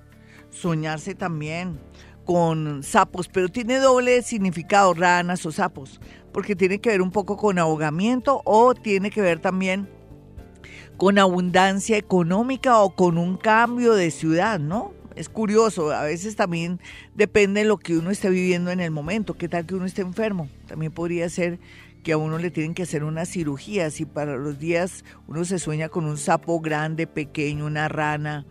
soñarse también con sapos, pero tiene doble significado, ranas o sapos, porque tiene que ver un poco con ahogamiento o tiene que ver también con abundancia económica o con un cambio de ciudad, ¿no? Es curioso, a veces también depende de lo que uno esté viviendo en el momento. ¿Qué tal que uno esté enfermo? También podría ser que a uno le tienen que hacer una cirugía. Si para los días uno se sueña con un sapo grande, pequeño, una rana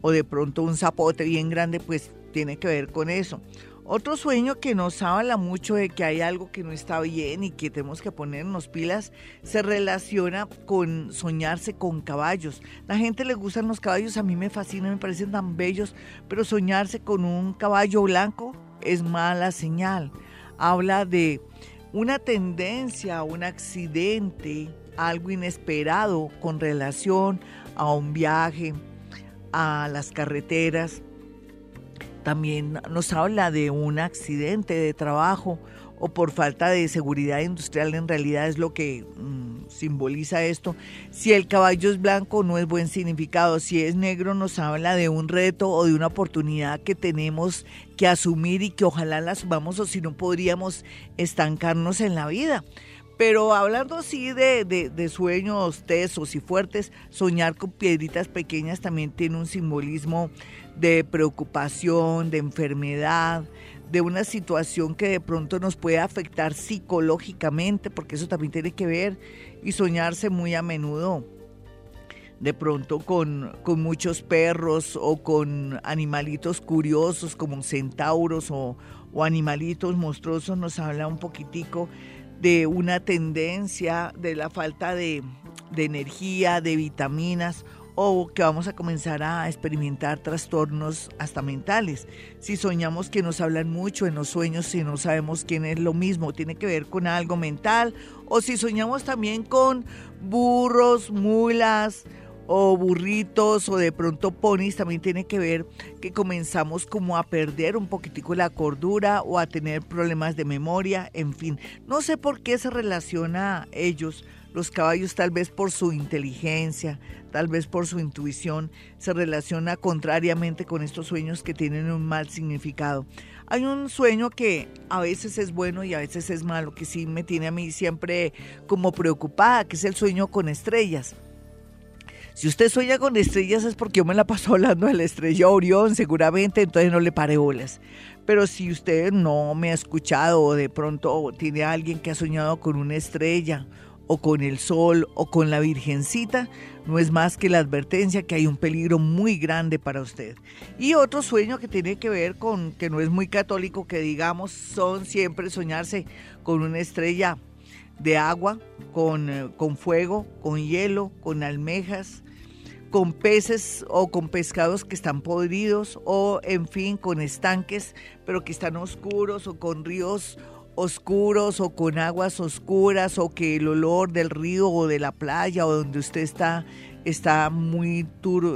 o de pronto un zapote bien grande, pues tiene que ver con eso. Otro sueño que nos habla mucho de que hay algo que no está bien y que tenemos que ponernos pilas se relaciona con soñarse con caballos. La gente le gustan los caballos, a mí me fascinan, me parecen tan bellos, pero soñarse con un caballo blanco es mala señal. Habla de una tendencia, un accidente, algo inesperado con relación a un viaje, a las carreteras. También nos habla de un accidente de trabajo o por falta de seguridad industrial, en realidad es lo que mm, simboliza esto. Si el caballo es blanco no es buen significado, si es negro nos habla de un reto o de una oportunidad que tenemos que asumir y que ojalá la asumamos o si no podríamos estancarnos en la vida. Pero hablando así de, de, sueños tesos y fuertes, soñar con piedritas pequeñas también tiene un simbolismo de preocupación, de enfermedad, de una situación que de pronto nos puede afectar psicológicamente, porque eso también tiene que ver y soñarse muy a menudo de pronto con, con, muchos perros o con animalitos curiosos como centauros o, o, animalitos monstruosos nos habla un poquitico de una tendencia de la falta de, de energía, de vitaminas o que vamos a comenzar a experimentar trastornos hasta mentales. Si soñamos que nos hablan mucho en los sueños, si no sabemos quién es lo mismo, tiene que ver con algo mental, o si soñamos también con burros, mulas, o burritos o de pronto ponis también tiene que ver que comenzamos como a perder un poquitico la cordura o a tener problemas de memoria, en fin. No sé por qué se relaciona a ellos los caballos tal vez por su inteligencia, tal vez por su intuición, se relaciona contrariamente con estos sueños que tienen un mal significado. Hay un sueño que a veces es bueno y a veces es malo, que sí me tiene a mí siempre como preocupada, que es el sueño con estrellas. Si usted sueña con estrellas es porque yo me la paso hablando de la estrella Orión, seguramente, entonces no le pare bolas. Pero si usted no me ha escuchado o de pronto tiene a alguien que ha soñado con una estrella o con el sol o con la virgencita, no es más que la advertencia que hay un peligro muy grande para usted. Y otro sueño que tiene que ver con, que no es muy católico, que digamos, son siempre soñarse con una estrella de agua, con, eh, con fuego, con hielo, con almejas, con peces o con pescados que están podridos o en fin con estanques pero que están oscuros o con ríos oscuros o con aguas oscuras o que el olor del río o de la playa o donde usted está está muy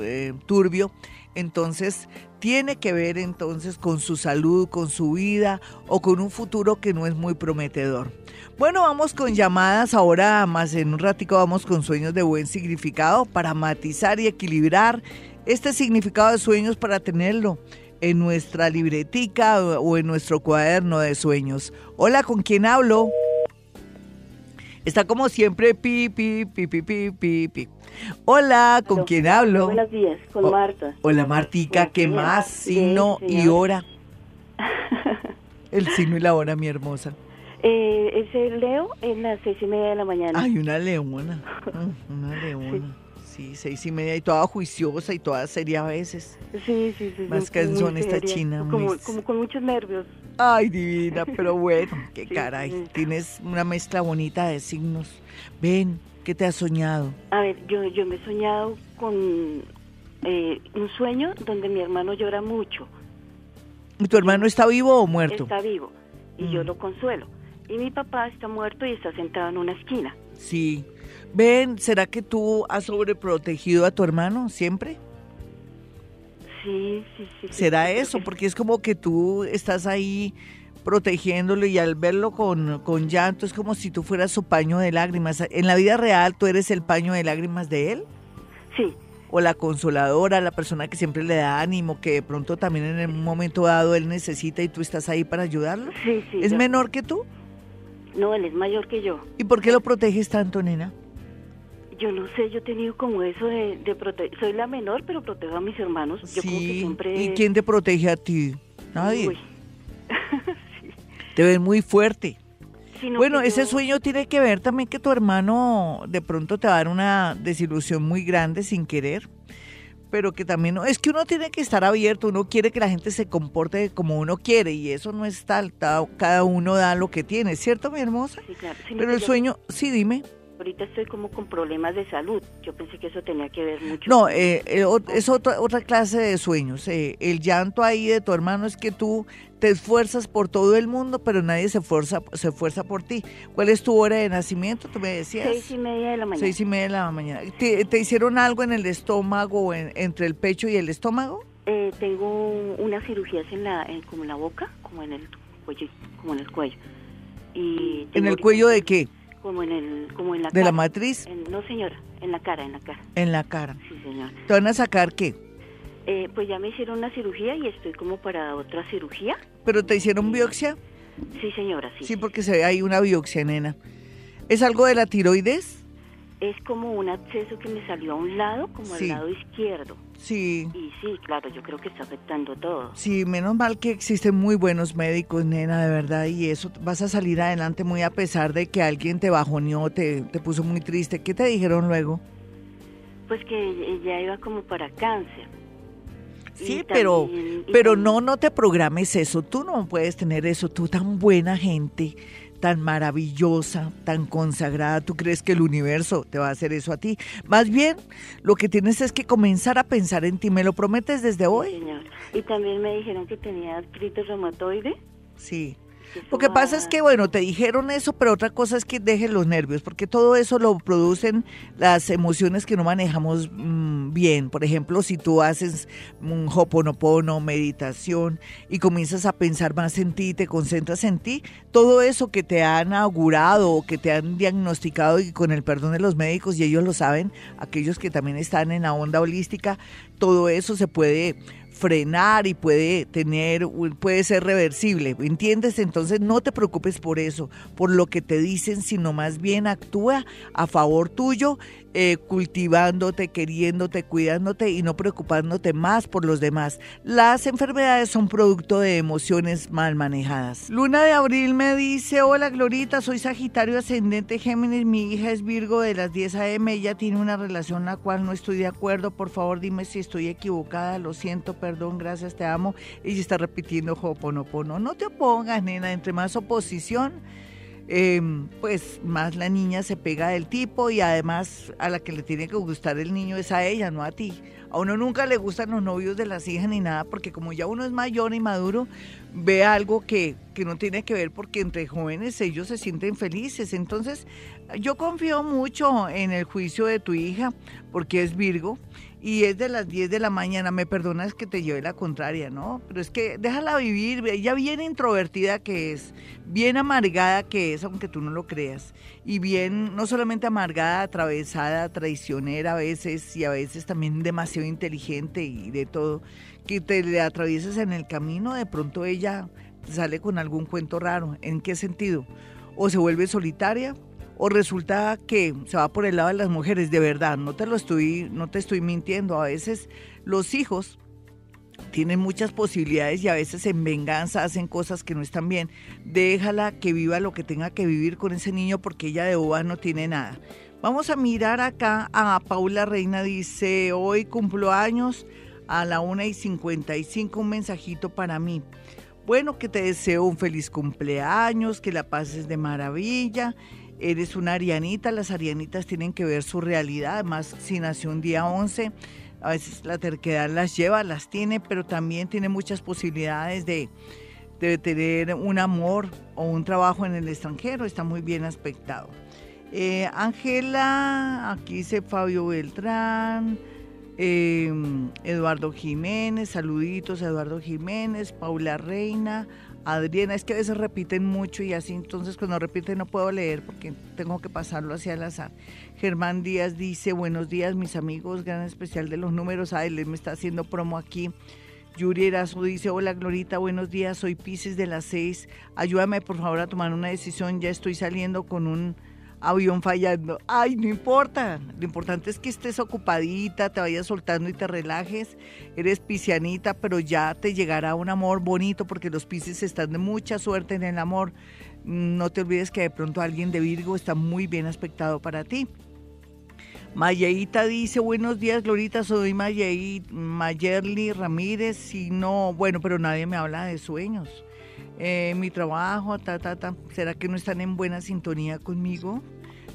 eh, turbio entonces tiene que ver entonces con su salud, con su vida o con un futuro que no es muy prometedor. Bueno, vamos con llamadas ahora más en un ratico vamos con sueños de buen significado para matizar y equilibrar este significado de sueños para tenerlo en nuestra libretica o en nuestro cuaderno de sueños. Hola, ¿con quién hablo? Está como siempre pi pi pi pi pi pi pi. Hola, ¿con quién hablo? Buenos días, con Marta. Hola Martica, ¿qué más? Signo y hora. El signo y la hora, mi hermosa. Eh, es el Leo en las seis y media de la mañana. Ay, una leona. Una leona. Sí. Seis y media y toda juiciosa y toda seria a veces. Sí, sí, sí. Más cansón esta china. Como, como, con muchos nervios. Ay, divina, pero bueno, qué caray. Tienes una mezcla bonita de signos. Ven, ¿qué te has soñado? A ver, yo, yo me he soñado con eh, un sueño donde mi hermano llora mucho. ¿Y tu hermano está vivo o muerto? Está vivo y yo mm. lo consuelo y mi papá está muerto y está sentado en una esquina. Sí. Ven, ¿será que tú has sobreprotegido a tu hermano siempre? Sí, sí, sí. ¿Será eso? Porque es como que tú estás ahí protegiéndolo y al verlo con, con llanto es como si tú fueras su paño de lágrimas. ¿En la vida real tú eres el paño de lágrimas de él? Sí, o la consoladora, la persona que siempre le da ánimo, que de pronto también en un momento dado él necesita y tú estás ahí para ayudarlo? Sí, sí. ¿Es menor que tú? No, él es mayor que yo. ¿Y por qué lo proteges tanto, nena? Yo no sé, yo he tenido como eso de, de proteger. Soy la menor, pero protejo a mis hermanos. Yo como que siempre... ¿Y quién te protege a ti? Nadie. Te ven muy fuerte. bueno, ese sueño tiene que ver también que tu hermano de pronto te va a dar una desilusión muy grande sin querer, pero que también no, es que uno tiene que estar abierto, uno quiere que la gente se comporte como uno quiere y eso no es tal, cada uno da lo que tiene, ¿cierto, mi hermosa? Sí, claro. pero el sueño, sí, dime ahorita estoy como con problemas de salud. Yo pensé que eso tenía que ver mucho. No, eh, eh, es otra, otra clase de sueños. Eh, el llanto ahí de tu hermano es que tú te esfuerzas por todo el mundo, pero nadie se esfuerza, se esfuerza por ti. ¿Cuál es tu hora de nacimiento? Tú me decías. Seis y media de la mañana. Seis y media de la mañana. ¿Te, hicieron algo en el estómago, entre el pecho y el estómago? tengo unas cirugías en la, como en la boca, como en el cuello, como en el cuello. Y ¿En el cuello de qué? Como en el como en la de la matriz no señora en la cara en la cara. En la cara. Sí señora. Te van a sacar qué eh, pues ya me hicieron una cirugía y estoy como para otra cirugía. Pero te hicieron biopsia sí señora sí. Sí porque se ve ahí una biopsia nena. Es algo de la tiroides es como un acceso que me salió a un lado como al lado izquierdo Sí. Y sí, claro, yo creo que está afectando todo. Sí, menos mal que existen muy buenos médicos, nena, de verdad, y eso vas a salir adelante muy a pesar de que alguien te bajoneó, te, te puso muy triste. ¿Qué te dijeron luego? Pues que ella iba como para cáncer. Sí, pero, pero no, no te programes eso. Tú no puedes tener eso. Tú tan buena gente tan maravillosa, tan consagrada, ¿tú crees que el universo te va a hacer eso a ti? Más bien, lo que tienes es que comenzar a pensar en ti. ¿Me lo prometes desde hoy? señor. Y también me dijeron que tenía artritis reumatoide. Sí. Lo que pasa es que, bueno, te dijeron eso, pero otra cosa es que dejen los nervios, porque todo eso lo producen las emociones que no manejamos mm, bien. Por ejemplo, si tú haces un hoponopono, meditación, y comienzas a pensar más en ti, te concentras en ti, todo eso que te han augurado o que te han diagnosticado y con el perdón de los médicos, y ellos lo saben, aquellos que también están en la onda holística, todo eso se puede frenar y puede tener, puede ser reversible, ¿entiendes? Entonces no te preocupes por eso, por lo que te dicen, sino más bien actúa a favor tuyo eh, cultivándote, queriéndote, cuidándote y no preocupándote más por los demás. Las enfermedades son producto de emociones mal manejadas. Luna de Abril me dice, hola Glorita, soy Sagitario Ascendente Géminis, mi hija es Virgo de las 10 a.m., ella tiene una relación la cual no estoy de acuerdo, por favor dime si estoy equivocada, lo siento, perdón, gracias, te amo. Ella está repitiendo Hoponopono. No te opongas, nena, entre más oposición Em, pues más la niña se pega del tipo y además a la que le tiene que gustar el niño es a ella, no a ti. A uno nunca le gustan los novios de las hijas ni nada, porque como ya uno es mayor y maduro, ve algo que, que no tiene que ver porque entre jóvenes ellos se sienten felices. Entonces, yo confío mucho en el juicio de tu hija, porque es Virgo, y es de las 10 de la mañana, me perdonas que te lleve la contraria, ¿no? Pero es que déjala vivir, ella bien introvertida que es, bien amargada que es, aunque tú no lo creas, y bien, no solamente amargada, atravesada, traicionera a veces, y a veces también demasiado inteligente y de todo, que te le atravieses en el camino, de pronto ella sale con algún cuento raro, ¿en qué sentido? O se vuelve solitaria, o resulta que se va por el lado de las mujeres, de verdad, no te lo estoy, no te estoy mintiendo, a veces los hijos tienen muchas posibilidades y a veces en venganza hacen cosas que no están bien. Déjala que viva lo que tenga que vivir con ese niño porque ella de boba no tiene nada. Vamos a mirar acá a Paula Reina, dice, hoy cumplo años a la 1 y 55, un mensajito para mí. Bueno, que te deseo un feliz cumpleaños, que la pases de maravilla eres una arianita, las arianitas tienen que ver su realidad, además si nació un día 11, a veces la terquedad las lleva, las tiene, pero también tiene muchas posibilidades de, tener un amor o un trabajo en el extranjero, está muy bien aspectado. Eh, Ángela, aquí dice Fabio Beltrán, em, Eduardo Jiménez, saluditos a Eduardo Jiménez, Paula Reina, Adriana, es que a veces repiten mucho y así, entonces cuando repiten no puedo leer porque tengo que pasarlo hacia el azar. Germán Díaz dice, buenos días mis amigos, gran especial de los números. Ay, les me está haciendo promo aquí. Yuri Erazo dice, hola Glorita, buenos días, soy Pisces de las seis. Ayúdame por favor a tomar una decisión, ya estoy saliendo con un avión fallando. Ay, no importa. Lo importante es que estés ocupadita, te vayas soltando y te relajes. Eres piscianita, pero ya te llegará un amor bonito porque los piscis están de mucha suerte en el amor. No te olvides que de pronto alguien de Virgo está muy bien aspectado para ti. Mayeita dice, buenos días, Glorita, soy Mayerly Ramírez. Si no, bueno, pero nadie me habla de sueños. Eh, mi trabajo, ta, ta, ta. ¿Será que no están en buena sintonía conmigo?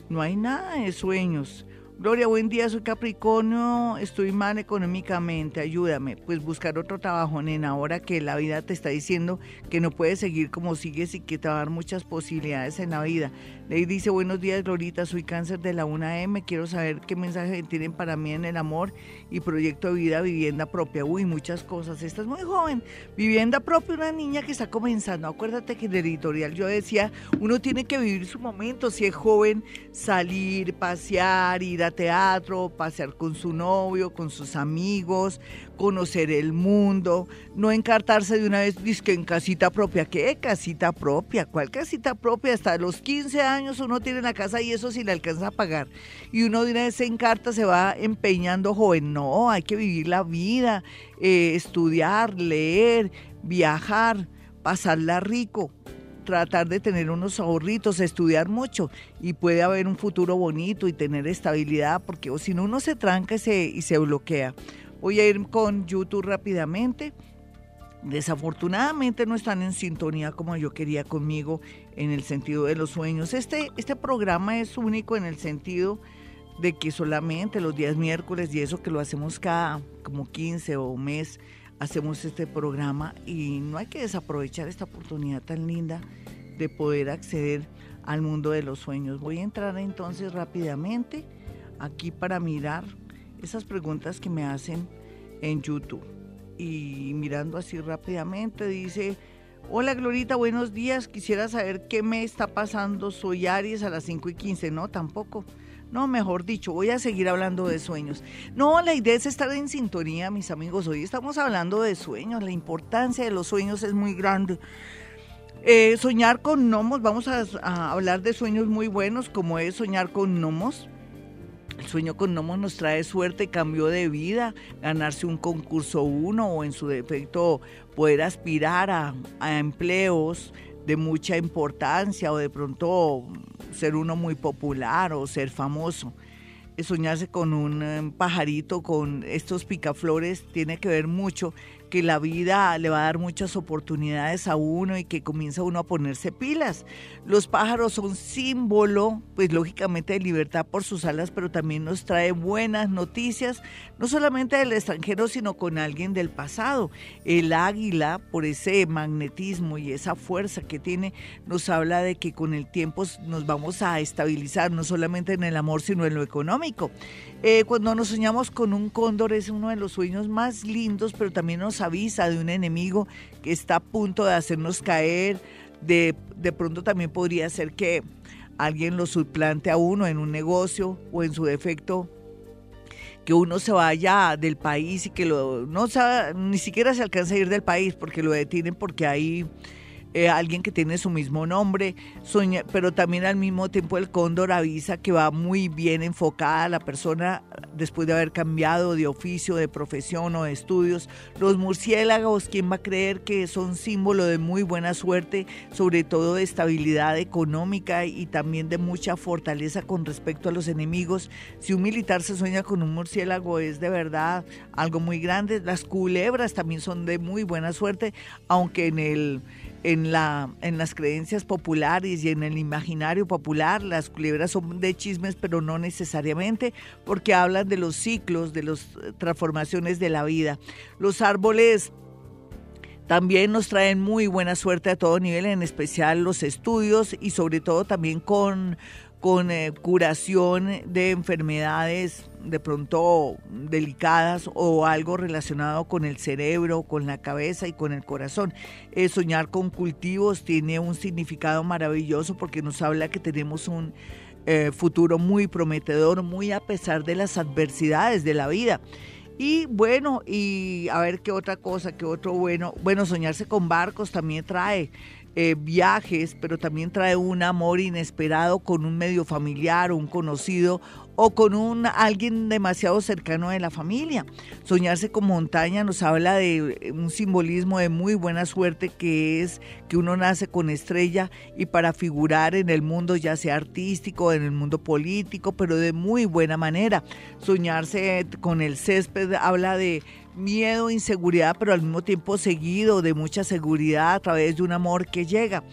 No hay nada de sueños. Gloria, buen día, soy Capricornio, estoy mal económicamente, ayúdame. Pues buscar otro trabajo, nena, ahora que la vida te está diciendo que no puedes seguir como sigues y que te va a dar muchas posibilidades en la vida. Ley dice, buenos días, Glorita, soy cáncer de la 1M, quiero saber qué mensaje tienen para mí en el amor y proyecto de vida, vivienda propia. Uy, muchas cosas. Esta es muy joven. Vivienda propia, una niña que está comenzando. Acuérdate que en el editorial yo decía, uno tiene que vivir su momento. Si es joven, salir, pasear, ir a teatro, pasear con su novio, con sus amigos, conocer el mundo, no encartarse de una vez, que en casita propia. ¿Qué casita propia? ¿Cuál casita propia? Hasta los 15 años uno tiene la casa y eso sí le alcanza a pagar. Y uno de una vez se encarta, se va empeñando joven. No, hay que vivir la vida, eh, estudiar, leer, viajar, pasarla rico tratar de tener unos ahorritos, estudiar mucho y puede haber un futuro bonito y tener estabilidad, porque si no uno se tranca y se, y se bloquea. Voy a ir con YouTube rápidamente. Desafortunadamente no están en sintonía como yo quería conmigo en el sentido de los sueños. Este, este programa es único en el sentido de que solamente los días miércoles y eso que lo hacemos cada como 15 o mes, hacemos este programa y no hay que desaprovechar esta oportunidad tan linda de poder acceder al mundo de los sueños. Voy a entrar entonces rápidamente aquí para mirar esas preguntas que me hacen en YouTube. Y mirando así rápidamente, dice, hola Glorita, buenos días, quisiera saber qué me está pasando, soy Aries a las 5 y 15, no, tampoco. No, mejor dicho, voy a seguir hablando de sueños. No, la idea es estar en sintonía, mis amigos. Hoy estamos hablando de sueños. La importancia de los sueños es muy grande. Eh, soñar con gnomos, vamos a, hablar de sueños muy buenos, como es soñar con gnomos. El sueño con gnomos nos trae suerte, cambio de vida, ganarse un concurso uno o en su defecto poder aspirar a, empleos de mucha importancia o de pronto ser uno muy popular o ser famoso. Soñarse con un eh, pajarito, con estos picaflores, tiene que ver mucho que la vida le va a dar muchas oportunidades a uno y que comienza uno a ponerse pilas. Los pájaros son símbolo, pues lógicamente de libertad por sus alas, pero también nos trae buenas noticias, no solamente del extranjero, sino con alguien del pasado. El águila, por ese magnetismo y esa fuerza que tiene, nos habla de que con el tiempo nos vamos a estabilizar, no solamente en el amor, sino en lo económico. Eh, cuando nos soñamos con un cóndor es uno de los sueños más lindos, pero también nos avisa de un enemigo que está a punto de hacernos caer. De, de pronto también podría ser que alguien lo suplante a uno en un negocio o en su defecto que uno se vaya del país y que lo, no ni siquiera se alcanza a ir del país porque lo detienen porque hay eh, alguien que tiene su mismo nombre, pero también al mismo tiempo el cóndor avisa que va muy bien enfocada la persona después de haber cambiado de oficio, de profesión o de estudios. Los murciélagos, ¿quién va a creer que son símbolo de muy buena suerte, sobre todo de estabilidad económica y también de mucha fortaleza con respecto a los enemigos? Si un militar se sueña con un murciélago es de verdad algo muy grande. Las culebras también son de muy buena suerte, aunque en el en, la, en las creencias populares y en el imaginario popular, las culebras son de chismes, pero no necesariamente, porque hablan de los ciclos, de las eh, transformaciones de la vida. Los árboles también nos traen muy buena suerte a todo nivel, en especial los estudios y sobre todo también con con eh, curación de enfermedades de pronto delicadas o algo relacionado con el cerebro, con la cabeza y con el corazón. Eh, soñar con cultivos tiene un significado maravilloso porque nos habla que tenemos un eh, futuro muy prometedor, muy a pesar de las adversidades de la vida. Y bueno, y a ver qué otra cosa, qué otro bueno. Bueno, soñarse con barcos también trae eh, viajes, pero también trae un amor inesperado con un medio familiar, un conocido o con un alguien demasiado cercano de la familia. Soñarse con montaña nos habla de un simbolismo de muy buena suerte que es que uno nace con estrella y para figurar en el mundo ya sea artístico, en el mundo político, pero de muy buena manera. Soñarse con el césped habla de miedo, inseguridad, pero al mismo tiempo seguido de mucha seguridad a través de un amor que llega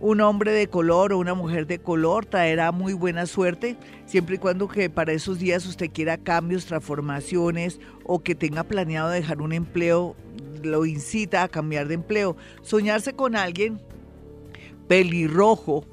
un hombre de color o una mujer de color traerá muy buena suerte, siempre y cuando que para esos días usted quiera cambios, transformaciones o que tenga planeado dejar un empleo, lo incita a cambiar de empleo. Soñarse con alguien pelirrojo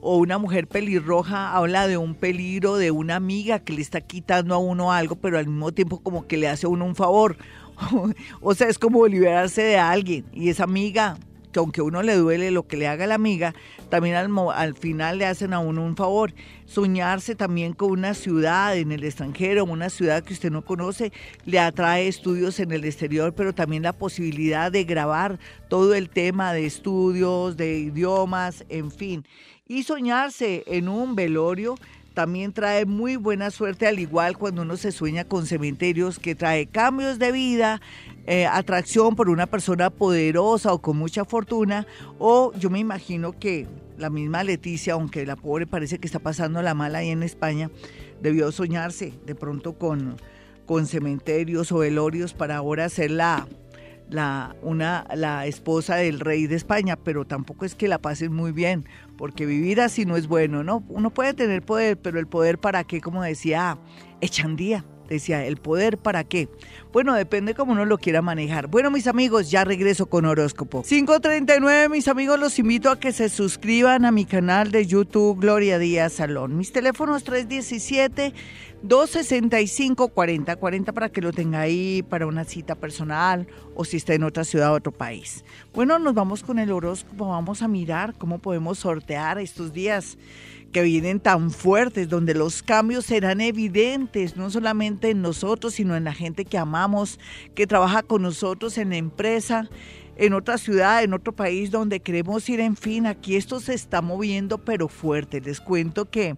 o una mujer pelirroja habla de un peligro de una amiga que le está quitando a uno algo, pero al mismo tiempo como que le hace a uno un favor. o sea, es como liberarse de alguien y esa amiga que aunque uno le duele lo que le haga la amiga, también al, al, final le hacen a uno un favor. Soñarse también con una ciudad en el extranjero, una ciudad que usted no conoce, le atrae estudios en el exterior, pero también la posibilidad de grabar todo el tema de estudios, de idiomas, en fin. Y soñarse en un velorio también trae muy buena suerte, al igual cuando uno se sueña con cementerios, que trae cambios de vida, eh, atracción por una persona poderosa o con mucha fortuna, o yo me imagino que la misma Leticia, aunque la pobre parece que está pasando la mala ahí en España, debió soñarse de pronto con, con cementerios o velorios para ahora ser la, la, una, la esposa del rey de España, pero tampoco es que la pasen muy bien, porque vivir así no es bueno, ¿no? Uno puede tener poder, pero el poder para qué, como decía Echandía, decía, ¿el poder para qué? Bueno, depende cómo uno lo quiera manejar. Bueno, mis amigos, ya regreso con horóscopo. 539, mis amigos, los invito a que se suscriban a mi canal de YouTube Gloria Díaz Salón. Mis teléfonos 317 265 4040 para que lo tenga ahí para una cita personal o si está en otra ciudad o otro país. Bueno, nos vamos con el horóscopo, vamos a mirar cómo podemos sortear estos días que vienen tan fuertes, donde los cambios serán evidentes, no solamente en nosotros, sino en la gente que amamos, que trabaja con nosotros en la empresa, en otra ciudad, en otro país donde queremos ir, en fin, aquí esto se está moviendo, pero fuerte. Les cuento que,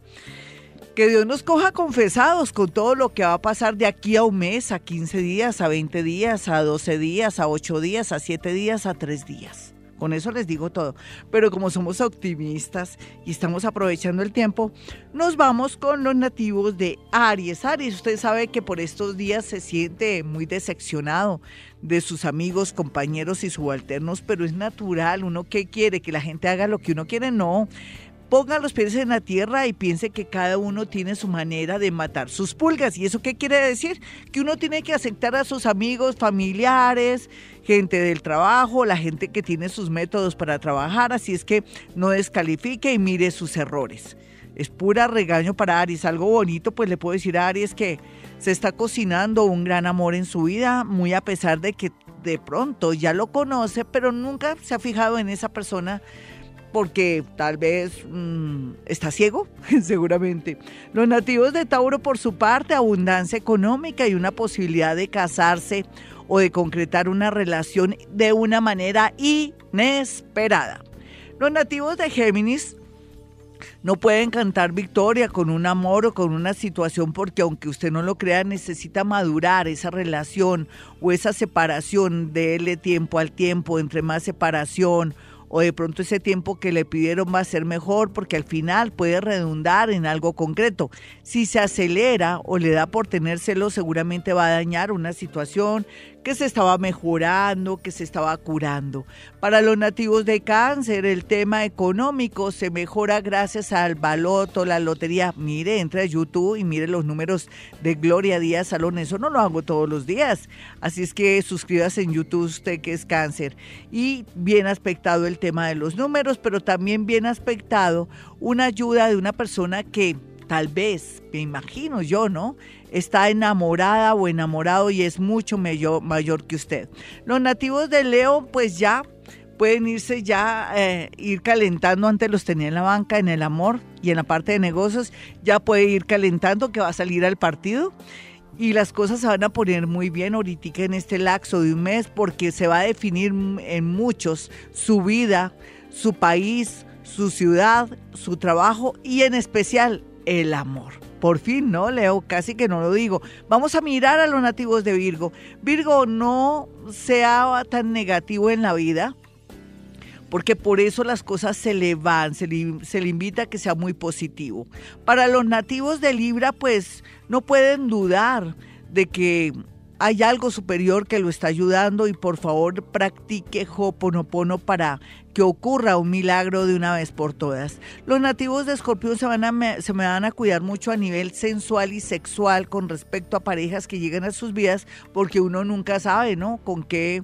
que Dios nos coja confesados con todo lo que va a pasar de aquí a un mes, a 15 días, a 20 días, a 12 días, a 8 días, a 7 días, a 3 días. Con eso les digo todo. Pero como somos optimistas y estamos aprovechando el tiempo, nos vamos con los nativos de Aries. Aries, usted sabe que por estos días se siente muy decepcionado de sus amigos, compañeros y subalternos, pero es natural. Uno que quiere que la gente haga lo que uno quiere, no ponga los pies en la tierra y piense que cada uno tiene su manera de matar sus pulgas. ¿Y eso qué quiere decir? Que uno tiene que aceptar a sus amigos, familiares, gente del trabajo, la gente que tiene sus métodos para trabajar, así es que no descalifique y mire sus errores. Es pura regaño para Aries. Algo bonito, pues le puedo decir a Aries que se está cocinando un gran amor en su vida, muy a pesar de que de pronto ya lo conoce, pero nunca se ha fijado en esa persona porque tal vez mm, está ciego, seguramente. Los nativos de Tauro, por su parte, abundancia económica y una posibilidad de casarse o de concretar una relación de una manera inesperada. Los nativos de Géminis no pueden cantar victoria con un amor o con una situación porque aunque usted no lo crea, necesita madurar esa relación o esa separación, déle tiempo al tiempo, entre más separación o de pronto ese tiempo que le pidieron va a ser mejor porque al final puede redundar en algo concreto. Si se acelera o le da por tenérselo, seguramente va a dañar una situación que se estaba mejorando, que se estaba curando. Para los nativos de cáncer, el tema económico se mejora gracias al baloto, la lotería. Mire, entre a YouTube y mire los números de Gloria Díaz Salón. Eso no lo hago todos los días. Así es que suscríbase en YouTube usted que es cáncer. Y bien aspectado el tema de los números, pero también bien aspectado una ayuda de una persona que tal vez, me imagino yo, ¿no? Está enamorada o enamorado y es mucho mayor, que usted. Los nativos de Leo, pues ya pueden irse ya, eh, ir calentando, antes los tenía en la banca, en el amor y en la parte de negocios, ya puede ir calentando que va a salir al partido y las cosas se van a poner muy bien ahorita en este laxo de un mes porque se va a definir en muchos su vida, su país, su ciudad, su trabajo y en especial el amor. Por fin, ¿no, Leo? Casi que no lo digo. Vamos a mirar a los nativos de Virgo. Virgo, no sea tan negativo en la vida, porque por eso las cosas se le van, se le, se le invita a que sea muy positivo. Para los nativos de Libra, pues no pueden dudar de que hay algo superior que lo está ayudando y por favor practique Hoponopono para que ocurra un milagro de una vez por todas. Los nativos de Escorpión se, van a, se me van a cuidar mucho a nivel sensual y sexual con respecto a parejas que llegan a sus vidas porque uno nunca sabe, ¿no? Con qué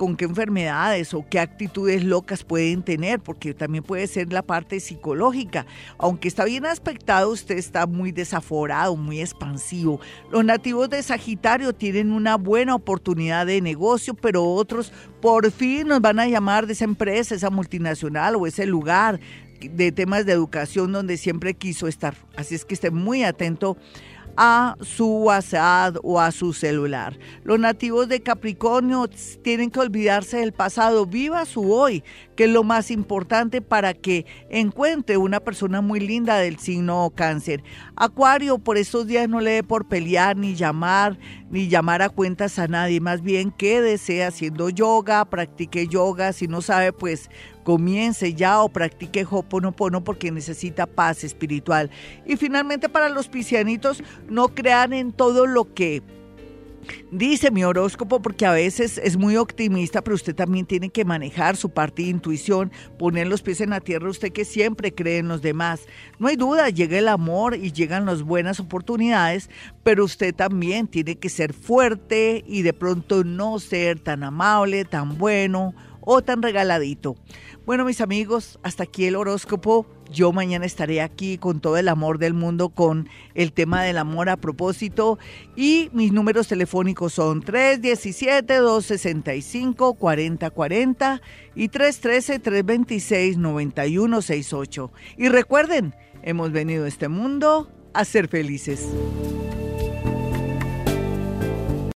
con qué enfermedades o qué actitudes locas pueden tener, porque también puede ser la parte psicológica. Aunque está bien aspectado, usted está muy desaforado, muy expansivo. Los nativos de Sagitario tienen una buena oportunidad de negocio, pero otros por fin nos van a llamar de esa empresa, esa multinacional o ese lugar de temas de educación donde siempre quiso estar. Así es que esté muy atento a su WhatsApp o a su celular. Los nativos de Capricornio tienen que olvidarse del pasado, viva su hoy, que es lo más importante para que encuentre una persona muy linda del signo cáncer. Acuario, por estos días no le dé por pelear, ni llamar, ni llamar a cuentas a nadie, más bien quédese haciendo yoga, practique yoga, si no sabe, pues comience ya o practique Hoponopono porque necesita paz espiritual. Y finalmente para los piscianitos, no crean en todo lo que dice mi horóscopo porque a veces es muy optimista, pero usted también tiene que manejar su parte de intuición, poner los pies en la tierra, usted que siempre cree en los demás. No hay duda, llega el amor y llegan las buenas oportunidades, pero usted también tiene que ser fuerte y de pronto no ser tan amable, tan bueno o tan regaladito. Bueno, mis amigos, hasta aquí el horóscopo. Yo mañana estaré aquí con todo el amor del mundo con el tema del amor a propósito y mis números telefónicos son 317-265-4040 y 313-326-9168. Y recuerden, hemos venido a este mundo a ser felices.